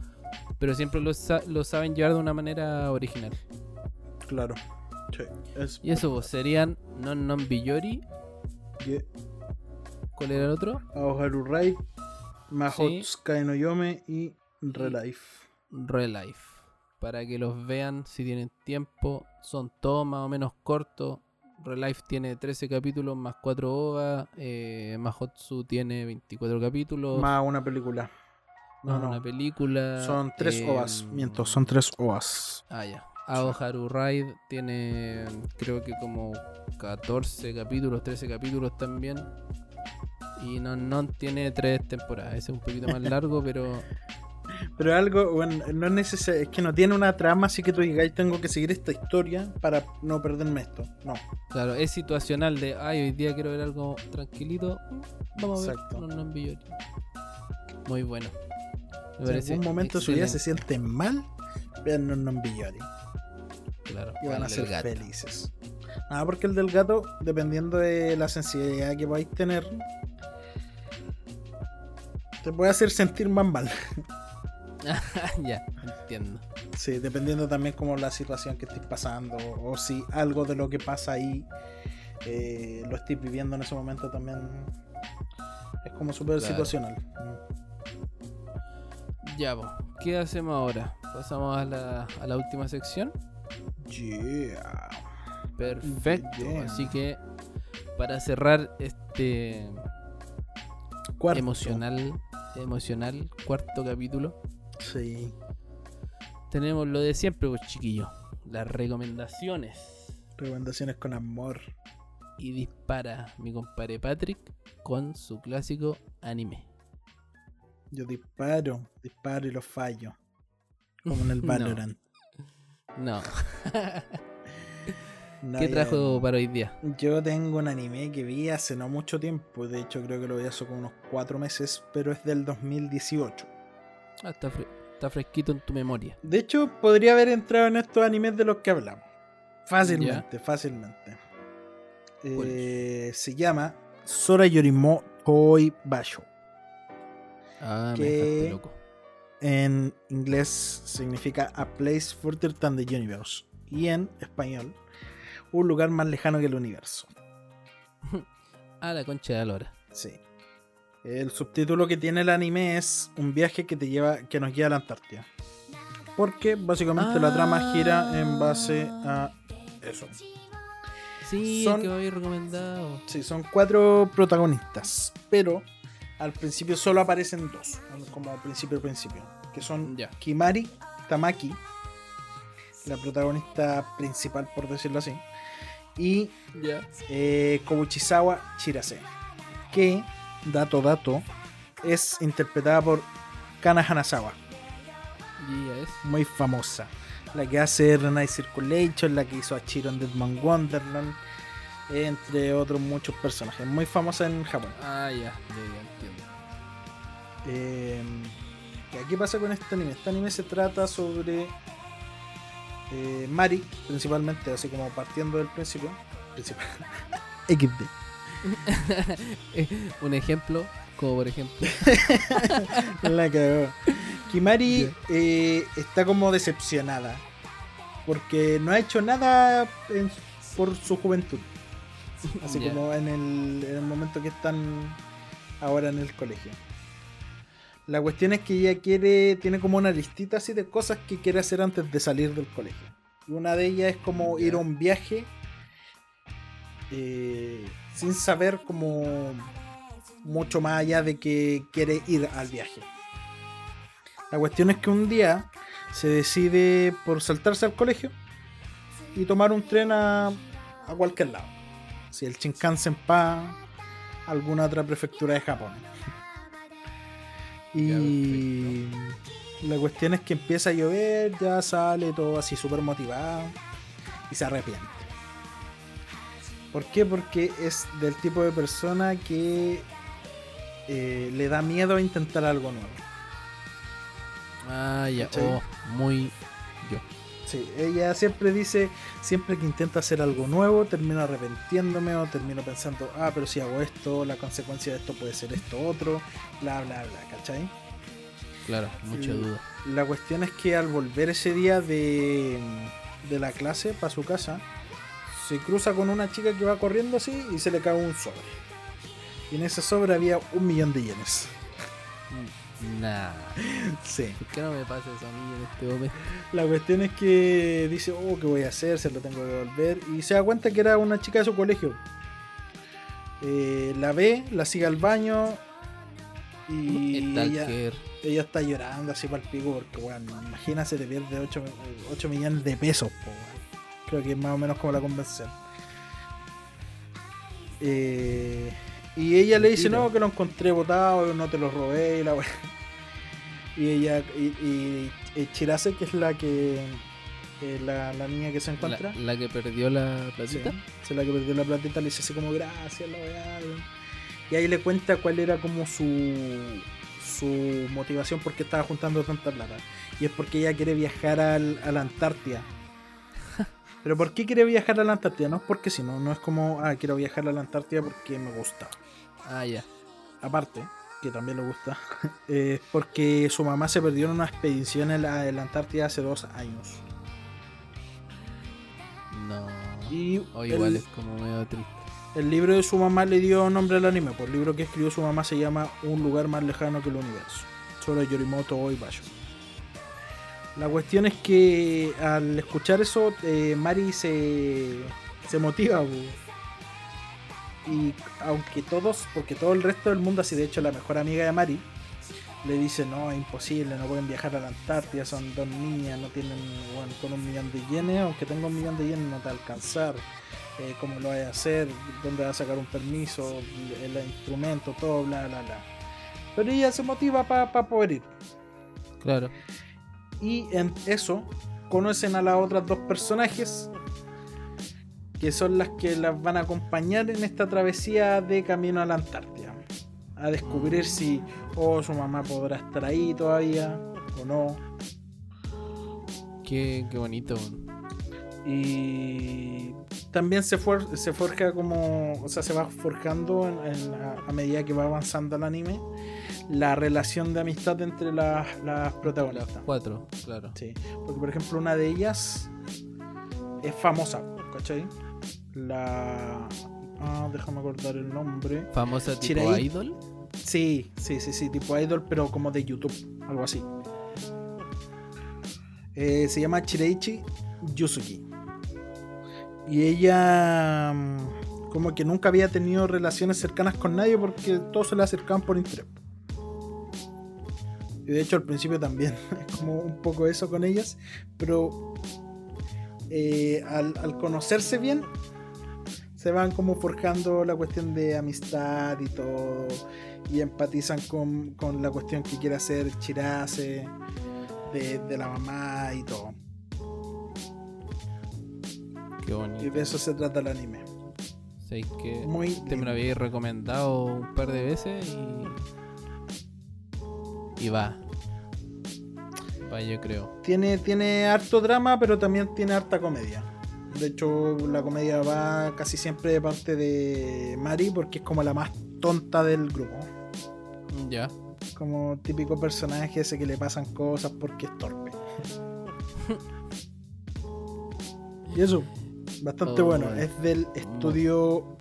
pero siempre lo, sa- lo saben llevar de una manera original. Claro. Sí, es- Y eso pues, serían Non Non Biyori. Ye- ¿Cuál era el otro? Aoharu Raid, Mahotsukai Sí. No Yome y Relife. Relife. Para que los vean si tienen tiempo. Son todos más o menos cortos. Relife tiene 13 capítulos más 4 OVA. Eh, Mahotsu tiene 24 capítulos. Más una película. No, más no. una película. Son tres eh, OAS. Miento, son tres OAS. Ah, ya. Aoharu Raid tiene creo que como 14 capítulos, 13 capítulos también. Y Non Non tiene 3 temporadas. Ese es un poquito más largo, pero Pero algo, bueno, no es necesario, es que no tiene una trama, así que tú digáis, tengo que seguir esta historia para no perderme esto. No, claro, es situacional de, ay, hoy día quiero ver algo tranquilito. mm, Vamos a ver Non Biyori. Muy bueno. Me en algún momento de su vida se excelente. sienten mal, vean Non Biyori Claro, y van a ser felices. Nada, porque el del gato, dependiendo de la sensibilidad que podáis tener, te puede hacer sentir más mal. ya, entiendo. Sí, dependiendo también como la situación que estés pasando o si algo de lo que pasa ahí eh, lo estés viviendo en ese momento también es como súper Claro. situacional. Ya, ¿qué hacemos ahora? Pasamos a la, a la última sección. Yeah. Perfecto. Así que para cerrar este Cuarto. emocional, emocional cuarto capítulo, Sí. tenemos lo de siempre, pues chiquillos. Las recomendaciones. Recomendaciones con amor. Y dispara mi compadre Patrick con su clásico anime. Yo disparo, disparo y lo fallo. Como en el. Valorant. No. No, ¿Qué ya- trajo para hoy día? Yo tengo un anime que vi hace no mucho tiempo. De hecho, creo que lo vi hace como unos 4 meses. Pero es del 2018. Ah, está, fre- está fresquito en tu memoria. De hecho, podría haber entrado en estos animes de los que hablamos. Fácilmente, fácilmente. ¿Cuál Eh, se llama Sora Yorimo Toy Basho. Ah, me ¿Qué? dejaste loco. En inglés significa A Place Further Than the Universe. Y en español, un lugar más lejano que el universo. Ah, la concha de la lora. Sí. El subtítulo que tiene el anime es un viaje que te lleva, que nos lleva a la Antártida. Porque básicamente la trama gira en base a eso. Sí, Son- el que me había recomendado. Sí, son cuatro protagonistas, pero al principio solo aparecen dos, como al principio principio, que son. Kimari Tamaki, la protagonista principal por decirlo así, y Ya. eh, Kobuchizawa Chirase, que, dato dato, es interpretada por Kana Hanazawa, muy famosa. La que hace Renai Circulation, la que hizo a Chiro en Deadman Wonderland, entre otros muchos personajes. Muy famosa en Japón. Ah, ya. Ya, ya entiendo. Eh, ¿y ¿Qué pasa con este anime? Este anime se trata sobre eh, Mari, principalmente, así como partiendo del principio. principal. XD. Un ejemplo, como por ejemplo. La cagó. Kimari eh, está como decepcionada. Porque no ha hecho nada en- por su juventud. Así como en el, en el momento que están ahora en el colegio. La cuestión es que ella quiere, tiene como una listita así de cosas que quiere hacer antes de salir del colegio. Y una de ellas es como ir a un viaje eh, sin saber como mucho más allá de que quiere ir al viaje. La cuestión es que un día se decide por saltarse al colegio y tomar un tren a, a cualquier lado. Si el Shinkansen pa alguna otra prefectura de Japón. Y la cuestión es que empieza a llover, ya sale todo así súper motivado y se arrepiente. ¿Por qué? Porque es del tipo de persona que eh, le da miedo a intentar algo nuevo. Ah, ya. Oh, muy yo. Sí, ella siempre dice, siempre que intenta hacer algo nuevo, termino arrepentiéndome o termino pensando, ah, pero si hago esto, la consecuencia de esto puede ser esto otro, bla, bla, bla, ¿cachai? Claro, mucha Y- duda. La cuestión es que al volver ese día de, de la clase para su casa, se cruza con una chica que va corriendo así y se le cae un sobre. Y en ese sobre había un millón de yenes. Nah. Sí. ¿Por qué no me pasa eso a mí en este momento? La cuestión es que dice, oh, ¿qué voy a hacer? Se lo tengo que devolver. Y se da cuenta que era una chica de su colegio. Eh, la ve, la sigue al baño. Y ella, ella está llorando así para el pico porque, bueno, imagínate, te pierde 8, millones de pesos. po. Creo que es más o menos como la convencer. Eh, y ella le dice, no, que lo encontré botado, no te lo robé y la. Y ella, y, y, Chirase, que es la que eh, la, la niña que se encuentra, La, la que perdió la sí, platita. es la que perdió la platita, le dice así como gracias, la weá. Y ahí le cuenta cuál era como su su motivación porque estaba juntando tanta plata. Y es porque ella quiere viajar al, a la Antártida. Pero ¿por qué quiere viajar a la Antártida? No es porque si no, no es como, ah, quiero viajar a la Antártida porque me gusta. Ah, ya. Aparte, que también le gusta, es porque su mamá se perdió en una expedición en la, en la Antártida hace dos años. No. Y O el- igual es como medio triste. El libro de su mamá le dio nombre al anime, por el libro que escribió su mamá se llama Un lugar más lejano que el universo, sobre Yorimoto Oibayo. La cuestión es que al escuchar eso, eh, Mari se, se motiva. Y aunque todos, porque todo el resto del mundo, así de hecho la mejor amiga de Mari, le dice, no, es imposible, no pueden viajar a la Antártida, son dos niñas, no tienen, bueno, con un millón de yenes, aunque tenga un millón de yenes no te alcanzar eh, cómo lo vaya a hacer, dónde va a sacar un permiso, el, instrumento, todo, bla, bla, bla. Pero ella se motiva para poder ir. Claro. Y en eso conocen a las otras dos personajes que son las que las van a acompañar en esta travesía de camino a la Antártida. A descubrir si oh, su mamá podrá estar ahí todavía o no. Qué, qué bonito. Y también se, for- se forja como, o sea, se va forjando en- en- a, a medida que va avanzando el anime la relación de amistad entre las, las Las protagonistas. cuatro, claro. Sí, porque por ejemplo una de ellas es famosa, ¿cachai? La... Ah, déjame acordar el nombre. Famosa tipo idol. Sí, sí, sí, sí, tipo idol, pero como de YouTube, algo así. Eh, se llama Chireichi Yusuki. Y ella mm, como que nunca había tenido relaciones cercanas con nadie porque todos se le acercaban por interés. Y de hecho al principio también es como un poco eso con ellas, pero eh, al, al conocerse bien se van como forjando la cuestión de amistad y todo y empatizan con, con la cuestión que quiere hacer Chirase de, de la mamá y todo. Qué Y bonito. de eso se trata el anime. Sabéis que Muy este me lo había recomendado un par de veces y. Y va. Va, yo creo. Tiene, tiene harto drama, pero también tiene harta comedia. De hecho, la comedia va casi siempre de parte de Mari porque es como la más tonta del grupo. Ya. Como típico personaje ese que le pasan cosas porque es torpe. y eso, bastante Oh, bueno. bueno. Es del estudio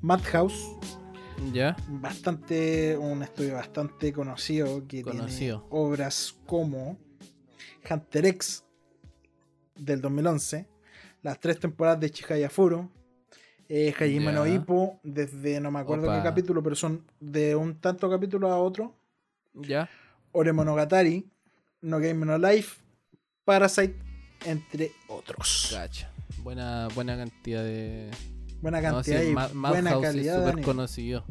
Madhouse. Ya. Bastante, un estudio bastante conocido que Conocido. tiene obras como Hunter X del 2011, las tres temporadas de Chihaya Furo, eh, Hajime no Ya. Ippo, desde no me acuerdo Opa. qué capítulo, pero son de un tanto capítulo a otro. Ya. Ore Monogatari, No Game No Life, Parasite, entre otros. Cacha. Buena, buena cantidad de. Buena No, cantidad sí, y Ma- buena Madhouse es calidad. súper anime. conocido.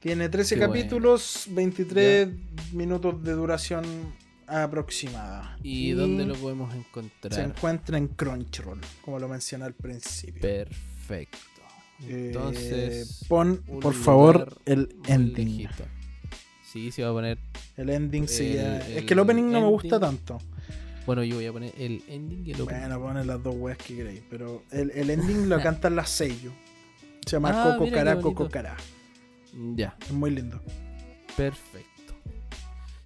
Tiene 13 Qué bueno. capítulos, 23 minutos de duración aproximada. ¿Y, dónde lo podemos encontrar? se encuentra en Crunchyroll, como lo mencioné al principio. Perfecto. Eh, Entonces. pon por favor el ending. lejito. Sí, se va a poner. El ending sí. El- ya- es que el opening no me gusta tanto. Bueno, yo voy a poner el ending y el opening. Bueno, ponen las dos weas que queréis. Pero el, el ending lo cantan las sello. Se llama Ah, Coco Cara. Coco Cara. Ya, Es muy lindo. perfecto.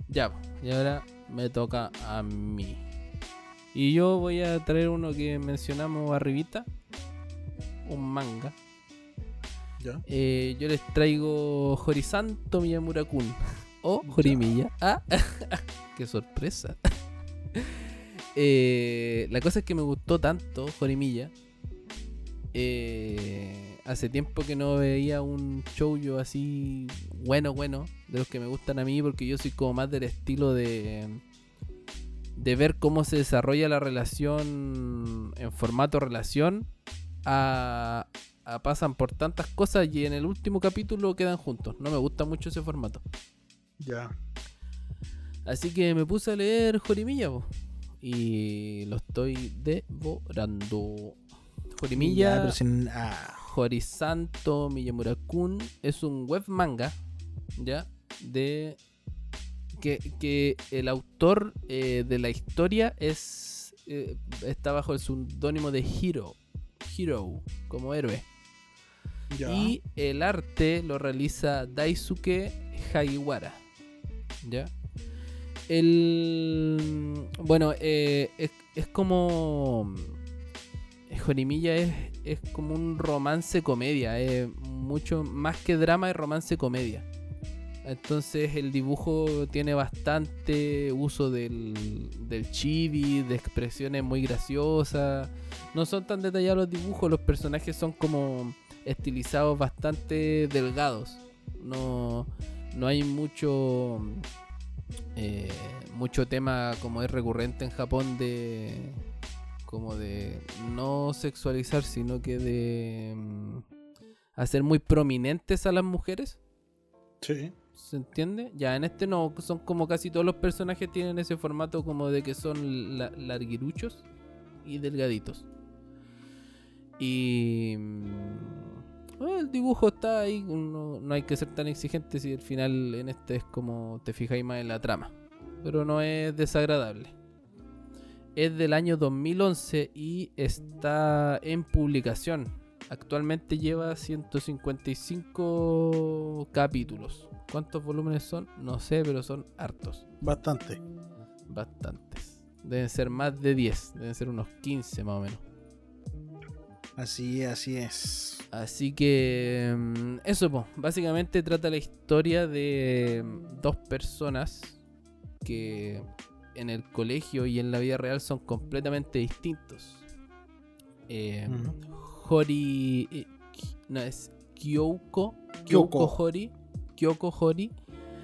Ya, y ahora me toca a mí. Y yo voy a traer uno que mencionamos arribita. Un manga. ¿Ya? Eh, yo les traigo Horisanto Miyamura-kun. O Horimiya. Ah, qué sorpresa. Eh, la cosa es que me gustó tanto Horimiya. Eh, hace tiempo que no veía un shoujo así bueno, bueno, de los que me gustan a mí, porque yo soy como más del estilo de de ver cómo se desarrolla la relación en formato relación a, a pasan por tantas cosas y en el último capítulo quedan juntos. No me gusta mucho ese formato. Ya. Así que me puse a leer Jorimilla po, y lo estoy devorando. Ya, Jorimilla sin- ah, Horisanto Miyamura-kun es un web manga, ¿ya? De que, que el autor eh, de la historia es eh, está bajo el seudónimo de Hiro, Hiro como héroe. ya. Y el arte lo realiza Daisuke Hagiwara. ¿Ya? El. Bueno, eh, es, es como. Jorimilla es, es como un romance comedia. Es mucho más que drama, es romance comedia. Entonces el dibujo tiene bastante uso del, del chibi, de expresiones muy graciosas. No son tan detallados los dibujos, los personajes son como estilizados bastante delgados. No, no hay mucho eh, mucho tema como es recurrente en Japón de como de no sexualizar, sino que de mm, hacer muy prominentes a las mujeres. Sí. ¿Se entiende? Ya en este no, son como casi todos los personajes tienen ese formato como de que son la- larguiruchos y delgaditos. Y mm, bueno, el dibujo está ahí, no, no hay que ser tan exigente si al final en este es como te fijáis más en la trama. Pero no es desagradable. Es del año 2011 y está en publicación. Actualmente lleva 155 capítulos. ¿Cuántos volúmenes son? No sé, pero son hartos. Bastante. Bastantes. Deben ser más de 10. Deben ser unos 15 más o menos. Así, así es. Así que mm, eso, po. básicamente trata la historia de mm, dos personas que en el colegio y en la vida real son completamente distintos. Eh. Hori, eh, no es Kyoko, Kyoko. Kyoko Hori, Kyoko Hori,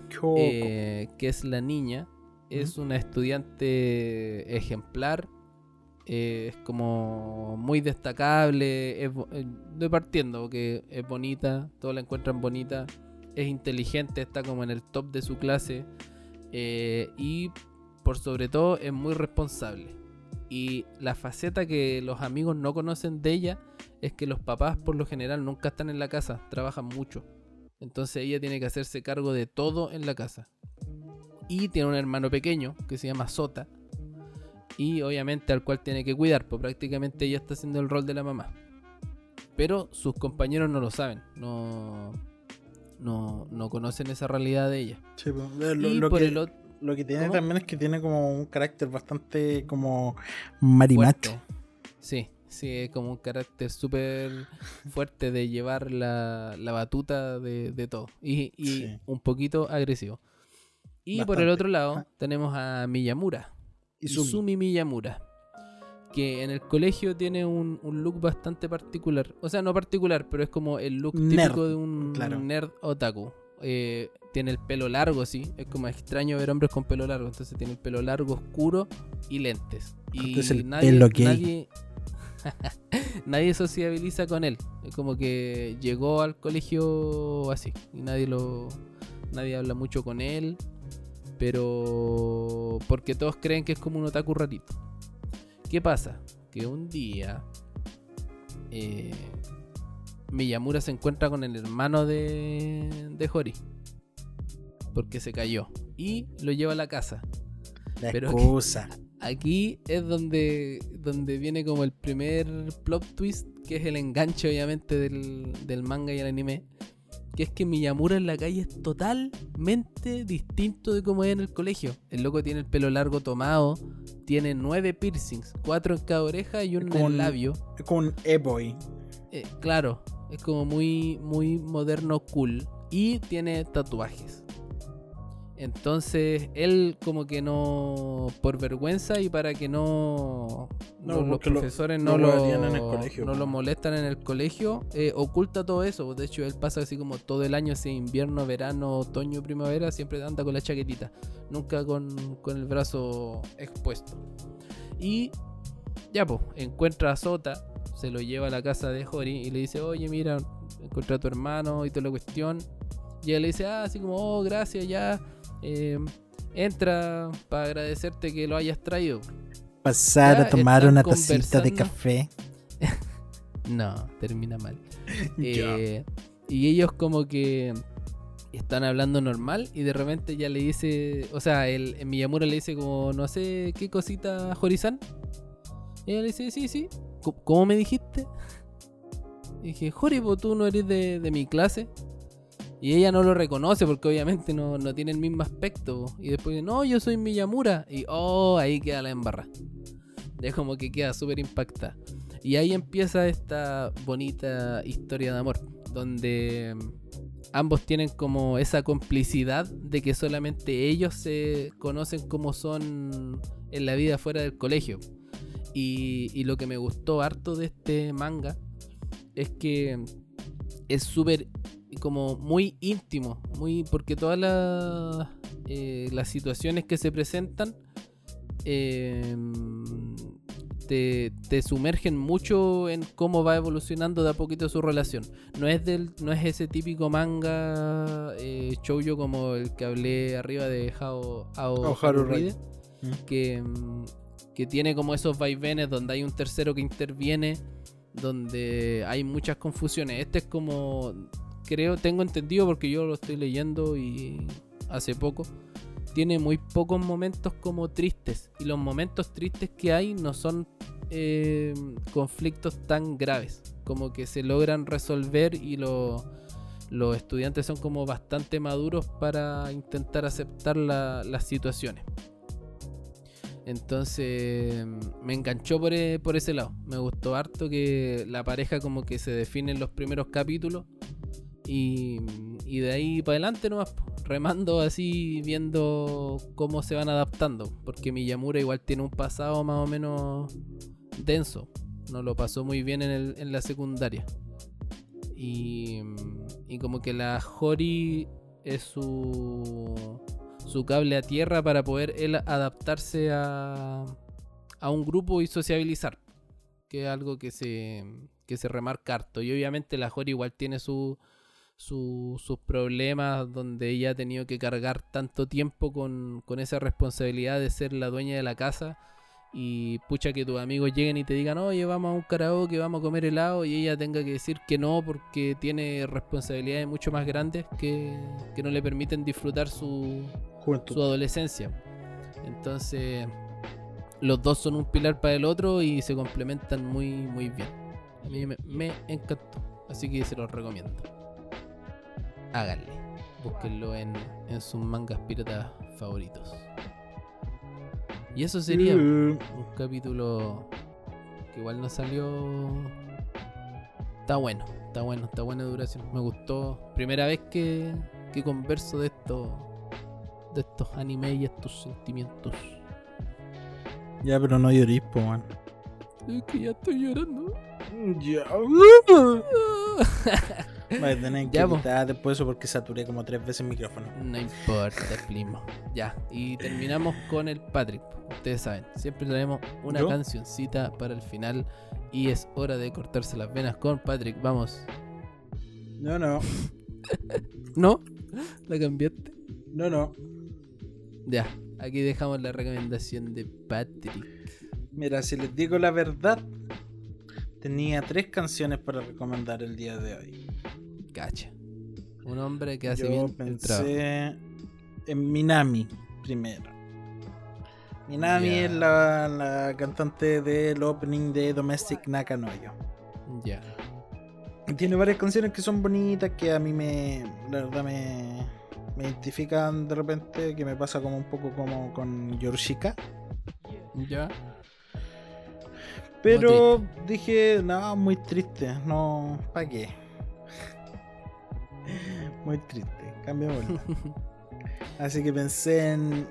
Kyoko. eh, que es la niña, es una estudiante ejemplar, eh, es como muy destacable, es, eh, de partiendo, porque es bonita, todos la encuentran bonita, es inteligente, está como en el top de su clase eh, y por sobre todo es muy responsable. Y la faceta que los amigos no conocen de ella es que los papás por lo general nunca están en la casa, trabajan mucho. Entonces ella tiene que hacerse cargo de todo en la casa. Y tiene un hermano pequeño que se llama Sota. Y obviamente al cual tiene que cuidar, pues prácticamente ella está haciendo el rol de la mamá. Pero sus compañeros no lo saben, no, no, no conocen esa realidad de ella. Sí, pues, lo, y lo por que, el otro... lo que tiene ¿Cómo? también es que tiene como un carácter bastante como marimacho. fuerte. Sí, sí, es como un carácter súper fuerte de llevar la, la batuta de, de todo. Y, y Sí. un poquito agresivo. Y por el otro lado Ajá. tenemos a Miyamura. Izumi. Izumi Miyamura. Que en el colegio tiene un, un look bastante particular. O sea, no particular, pero es como el look Nerd, típico de un claro. nerd otaku. Eh, tiene el pelo largo, sí. Es como extraño ver hombres con pelo largo. Entonces tiene el pelo largo, oscuro y lentes. Y el nadie, pelo gay. nadie, nadie sociabiliza con él. Es como que llegó al colegio así. Y nadie lo. Nadie habla mucho con él. Pero. Porque todos creen que es como un otaku rarito. ¿Qué pasa? Que un día. Eh, Miyamura se encuentra con el hermano de, de Hori. porque se cayó. Y lo lleva a la casa. La Pero- excusa. Aquí es donde, donde viene como el primer plot twist, que es el enganche obviamente del, del manga y el anime. Que es que Miyamura en la calle es totalmente distinto de como es en el colegio. El loco tiene el pelo largo tomado, tiene nueve piercings, cuatro en cada oreja y uno en Con- el labio. Un e-boy. Eh, claro, es como muy, muy moderno, cool. Y tiene tatuajes. Entonces, él como que no, por vergüenza y para que no, No, los profesores lo no, lo, en el colegio, no lo molestan en el colegio, eh, oculta todo eso. De hecho, él pasa así como todo el año, ese invierno, verano, otoño, primavera, siempre anda con la chaquetita, nunca con, con el brazo expuesto. Y ya, pues, encuentra a Sota, se lo lleva a la casa de Hori y le dice, oye, mira, encontré a tu hermano y toda la cuestión. Y él le dice, ah, así como, oh, gracias, ya. Eh, entra para agradecerte que lo hayas traído. Pasar Ya a tomar una tacita de café. No, termina mal. Eh, y ellos como que están hablando normal y de repente ya le dice, o sea, el, el Miyamura le dice como, no sé, ¿qué cosita, Horizon? Y ella le dice, sí, sí. "¿Cómo- ¿Cómo me dijiste? Y dije, Jori, pues tú no eres de, de mi clase. Y ella no lo reconoce porque obviamente no, no tiene el mismo aspecto. Y después dice, no, yo soy Miyamura. Y oh, ahí queda la embarra. Es como que queda súper impactada. Y ahí empieza esta bonita historia de amor, donde ambos tienen como esa complicidad de que solamente ellos se conocen como son en la vida fuera del colegio. Y, y lo que me gustó harto de este manga es que es súper como muy íntimo, muy porque todas las, eh, las situaciones que se presentan eh, te, te sumergen mucho en cómo va evolucionando de a poquito su relación. No es del, no es ese típico manga eh, shoujo como el que hablé arriba de Hao, Ao- Ao Haru Haruhide, Mm. que, mm, que tiene como esos vaivenes donde hay un tercero que interviene, donde hay muchas confusiones. Este es como, creo, tengo entendido porque yo lo estoy leyendo y hace poco. Tiene muy pocos momentos como tristes. Y los momentos tristes que hay no son eh, conflictos tan graves. Como que se logran resolver y lo- los estudiantes son como bastante maduros para intentar aceptar la- las situaciones. Entonces me enganchó por, e- por ese lado. Me gustó harto que la pareja como que se define en los primeros capítulos. Y, de ahí para adelante nomás, remando así, viendo cómo se van adaptando. Porque Miyamura igual tiene un pasado más o menos denso. No lo pasó muy bien en, el- en la secundaria. Y, y como que la Hori es su, su cable a tierra para poder él adaptarse a, a un grupo y sociabilizar. Que es algo que se, que se remarca harto. Y obviamente la Hori igual tiene su, su- sus problemas donde ella ha tenido que cargar tanto tiempo con, con esa responsabilidad de ser la dueña de la casa. Y pucha que tus amigos lleguen y te digan, oye, vamos a un karaoke, vamos a comer helado, y ella tenga que decir que no porque tiene responsabilidades mucho más grandes que, que no le permiten disfrutar su, Juventud. su adolescencia. Entonces, los dos son un pilar para el otro y se complementan muy, muy bien. A mí me, me encantó, así que se los recomiendo. Háganle, búsquenlo en, en sus mangas piratas favoritos. Y eso sería Uh, un capítulo que igual no salió. Está bueno, está bueno, está buena duración. Me gustó. Primera vez que, que converso de estos de estos animes y estos sentimientos. Ya, pero no llorís, po, man. Es que ya estoy llorando. Ya. Voy a tener que Ya, po. quitar después eso porque saturé como tres veces el micrófono. No importa, primo. Ya, y terminamos con el Patrick. Ustedes saben, siempre traemos una ¿Yo? cancioncita para el final. Y es hora de cortarse las venas con Patrick. Vamos. No, no. ¿No? ¿La cambiaste? No, no. Ya, aquí dejamos la recomendación de Patrick. Mira, si les digo la verdad, tenía tres canciones para recomendar el día de hoy. Cacha. Un hombre que hace Yo bien el pensé en Minami primero. Minami es la, la cantante del opening de Domestic Nakanoyo. Ya. Tiene varias canciones que son bonitas, que a mí me, la verdad me, me identifican de repente, que me pasa como un poco como con Yorushika. Ya. Pero dije, no, muy triste, no, ¿para qué? Muy triste, cambiémosla. Así que pensé en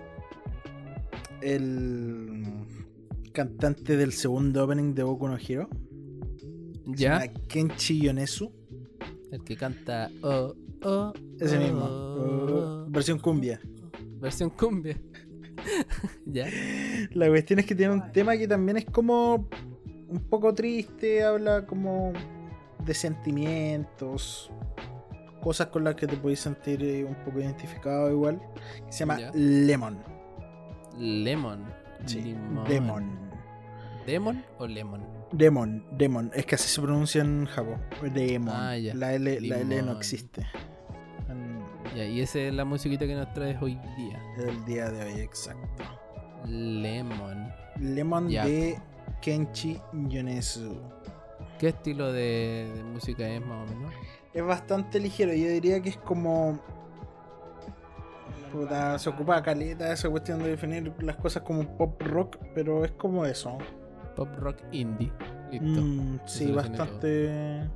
el cantante del segundo opening de Boku no Hero, Ya. llama Kenshi Yonezu, El que canta oh, oh, ese oh, mismo, oh. uh, versión cumbia. Versión cumbia. ya. La cuestión es que tiene un tema que también es como un poco triste, habla como de sentimientos, cosas con las que te puedes sentir eh, un poco identificado igual, que se llama Ya. Lemon. Lemon. Sí, Limón. Demon. ¿Demon o lemon? Demon, Demon, es que así se pronuncia en Japón. Demon. Ah, ya. La, L, la L no existe. Ya, y esa es la musiquita que nos traes hoy día. el día de hoy, exacto. Lemon. Lemon Ya. de Kenchi Yonezu. ¿Qué estilo de, de música es más o menos? Es bastante ligero, yo diría que es como. Puta, se ocupa caleta esa cuestión de definir las cosas como pop rock, pero es como eso. Pop rock indie. Listo. Mm, sí, bastante.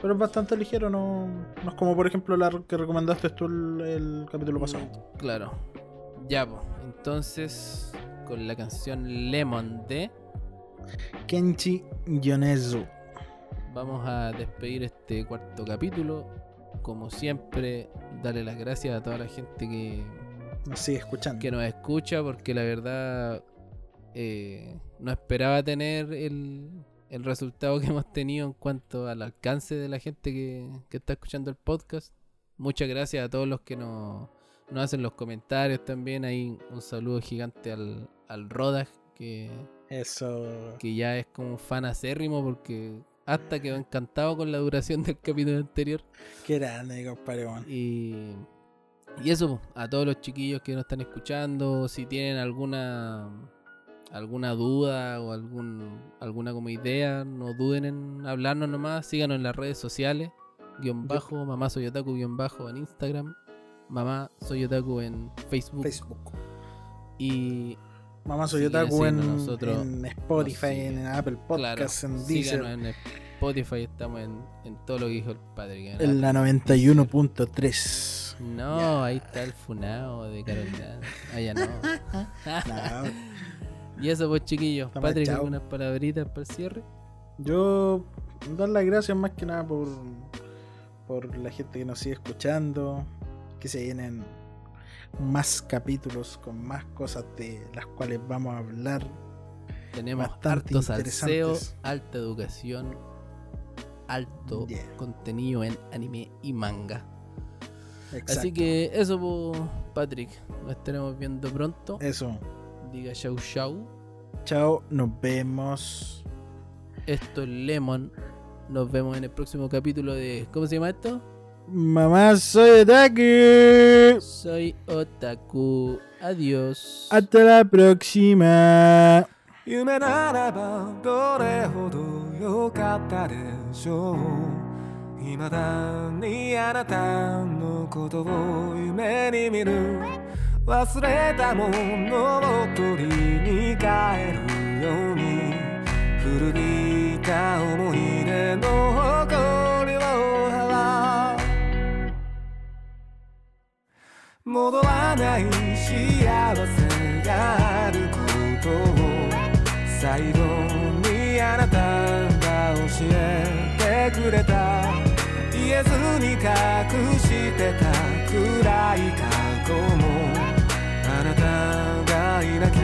Pero es bastante ligero, no, no es como por ejemplo la que recomendaste tú el, el capítulo pasado. Claro. Ya, pues. Entonces, con la canción Lemon de, Kenchi Yonezu. vamos a despedir este cuarto capítulo. Como siempre, darle las gracias a toda la gente que, Nos sigue escuchando. que nos escucha, porque la verdad eh, no esperaba tener el, el resultado que hemos tenido en cuanto al alcance de la gente que, que está escuchando el podcast. Muchas gracias a todos los que nos, nos hacen los comentarios también. Hay un saludo gigante al, al Rodag, que, Eso. que ya es como un fan acérrimo porque hasta quedó encantado con la duración del capítulo anterior. Qué grande, compadre. Y, y eso, a todos los chiquillos que nos están escuchando, si tienen alguna alguna duda o algún alguna como idea, no duden en hablarnos nomás, síganos en las redes sociales, guion bajo, mamá soy otaku, guion bajo en Instagram, mamá soy otaku en Facebook, Facebook. y Mamá soy otaku en, nosotros en Spotify, en. Apple claro, Podcasts, en síganos Deezer. en Spotify, estamos en, en todo lo que dijo el padre. en En la Apple, 91.3. No, ahí está el funado de Carolina. Ah, ya no. Nah, y eso pues chiquillos. Está mal, Patrick, chao. algunas palabritas para el cierre. yo dar las gracias más que nada por, por la gente que nos sigue escuchando. Que se vienen más capítulos con más cosas de las cuales vamos a hablar. Tenemos harto salseo, alta educación, alto Yeah. contenido en anime y manga. Exacto. Así que eso Patrick. Nos estaremos viendo pronto. Eso. Diga chau chau. Chao, nos vemos. Esto es Lemon. Nos vemos en el próximo capítulo de. ¿Cómo se llama esto? Mamá, soy otaku. Soy Otaku. Adiós. Hasta la próxima. 夢ならばどれほど良かったでしょう未だにあなたのことを夢に見る忘れたものを取りに帰るように古びた思い出の誇りを戻らない幸せがあることを最後にあなたが教えてくれた言えずに隠してた暗い過去もあなたがいなきゃ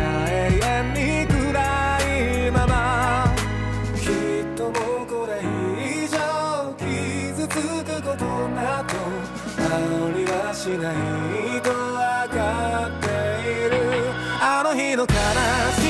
りはしないと分かっている。あの日の悲しみ。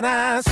ganas.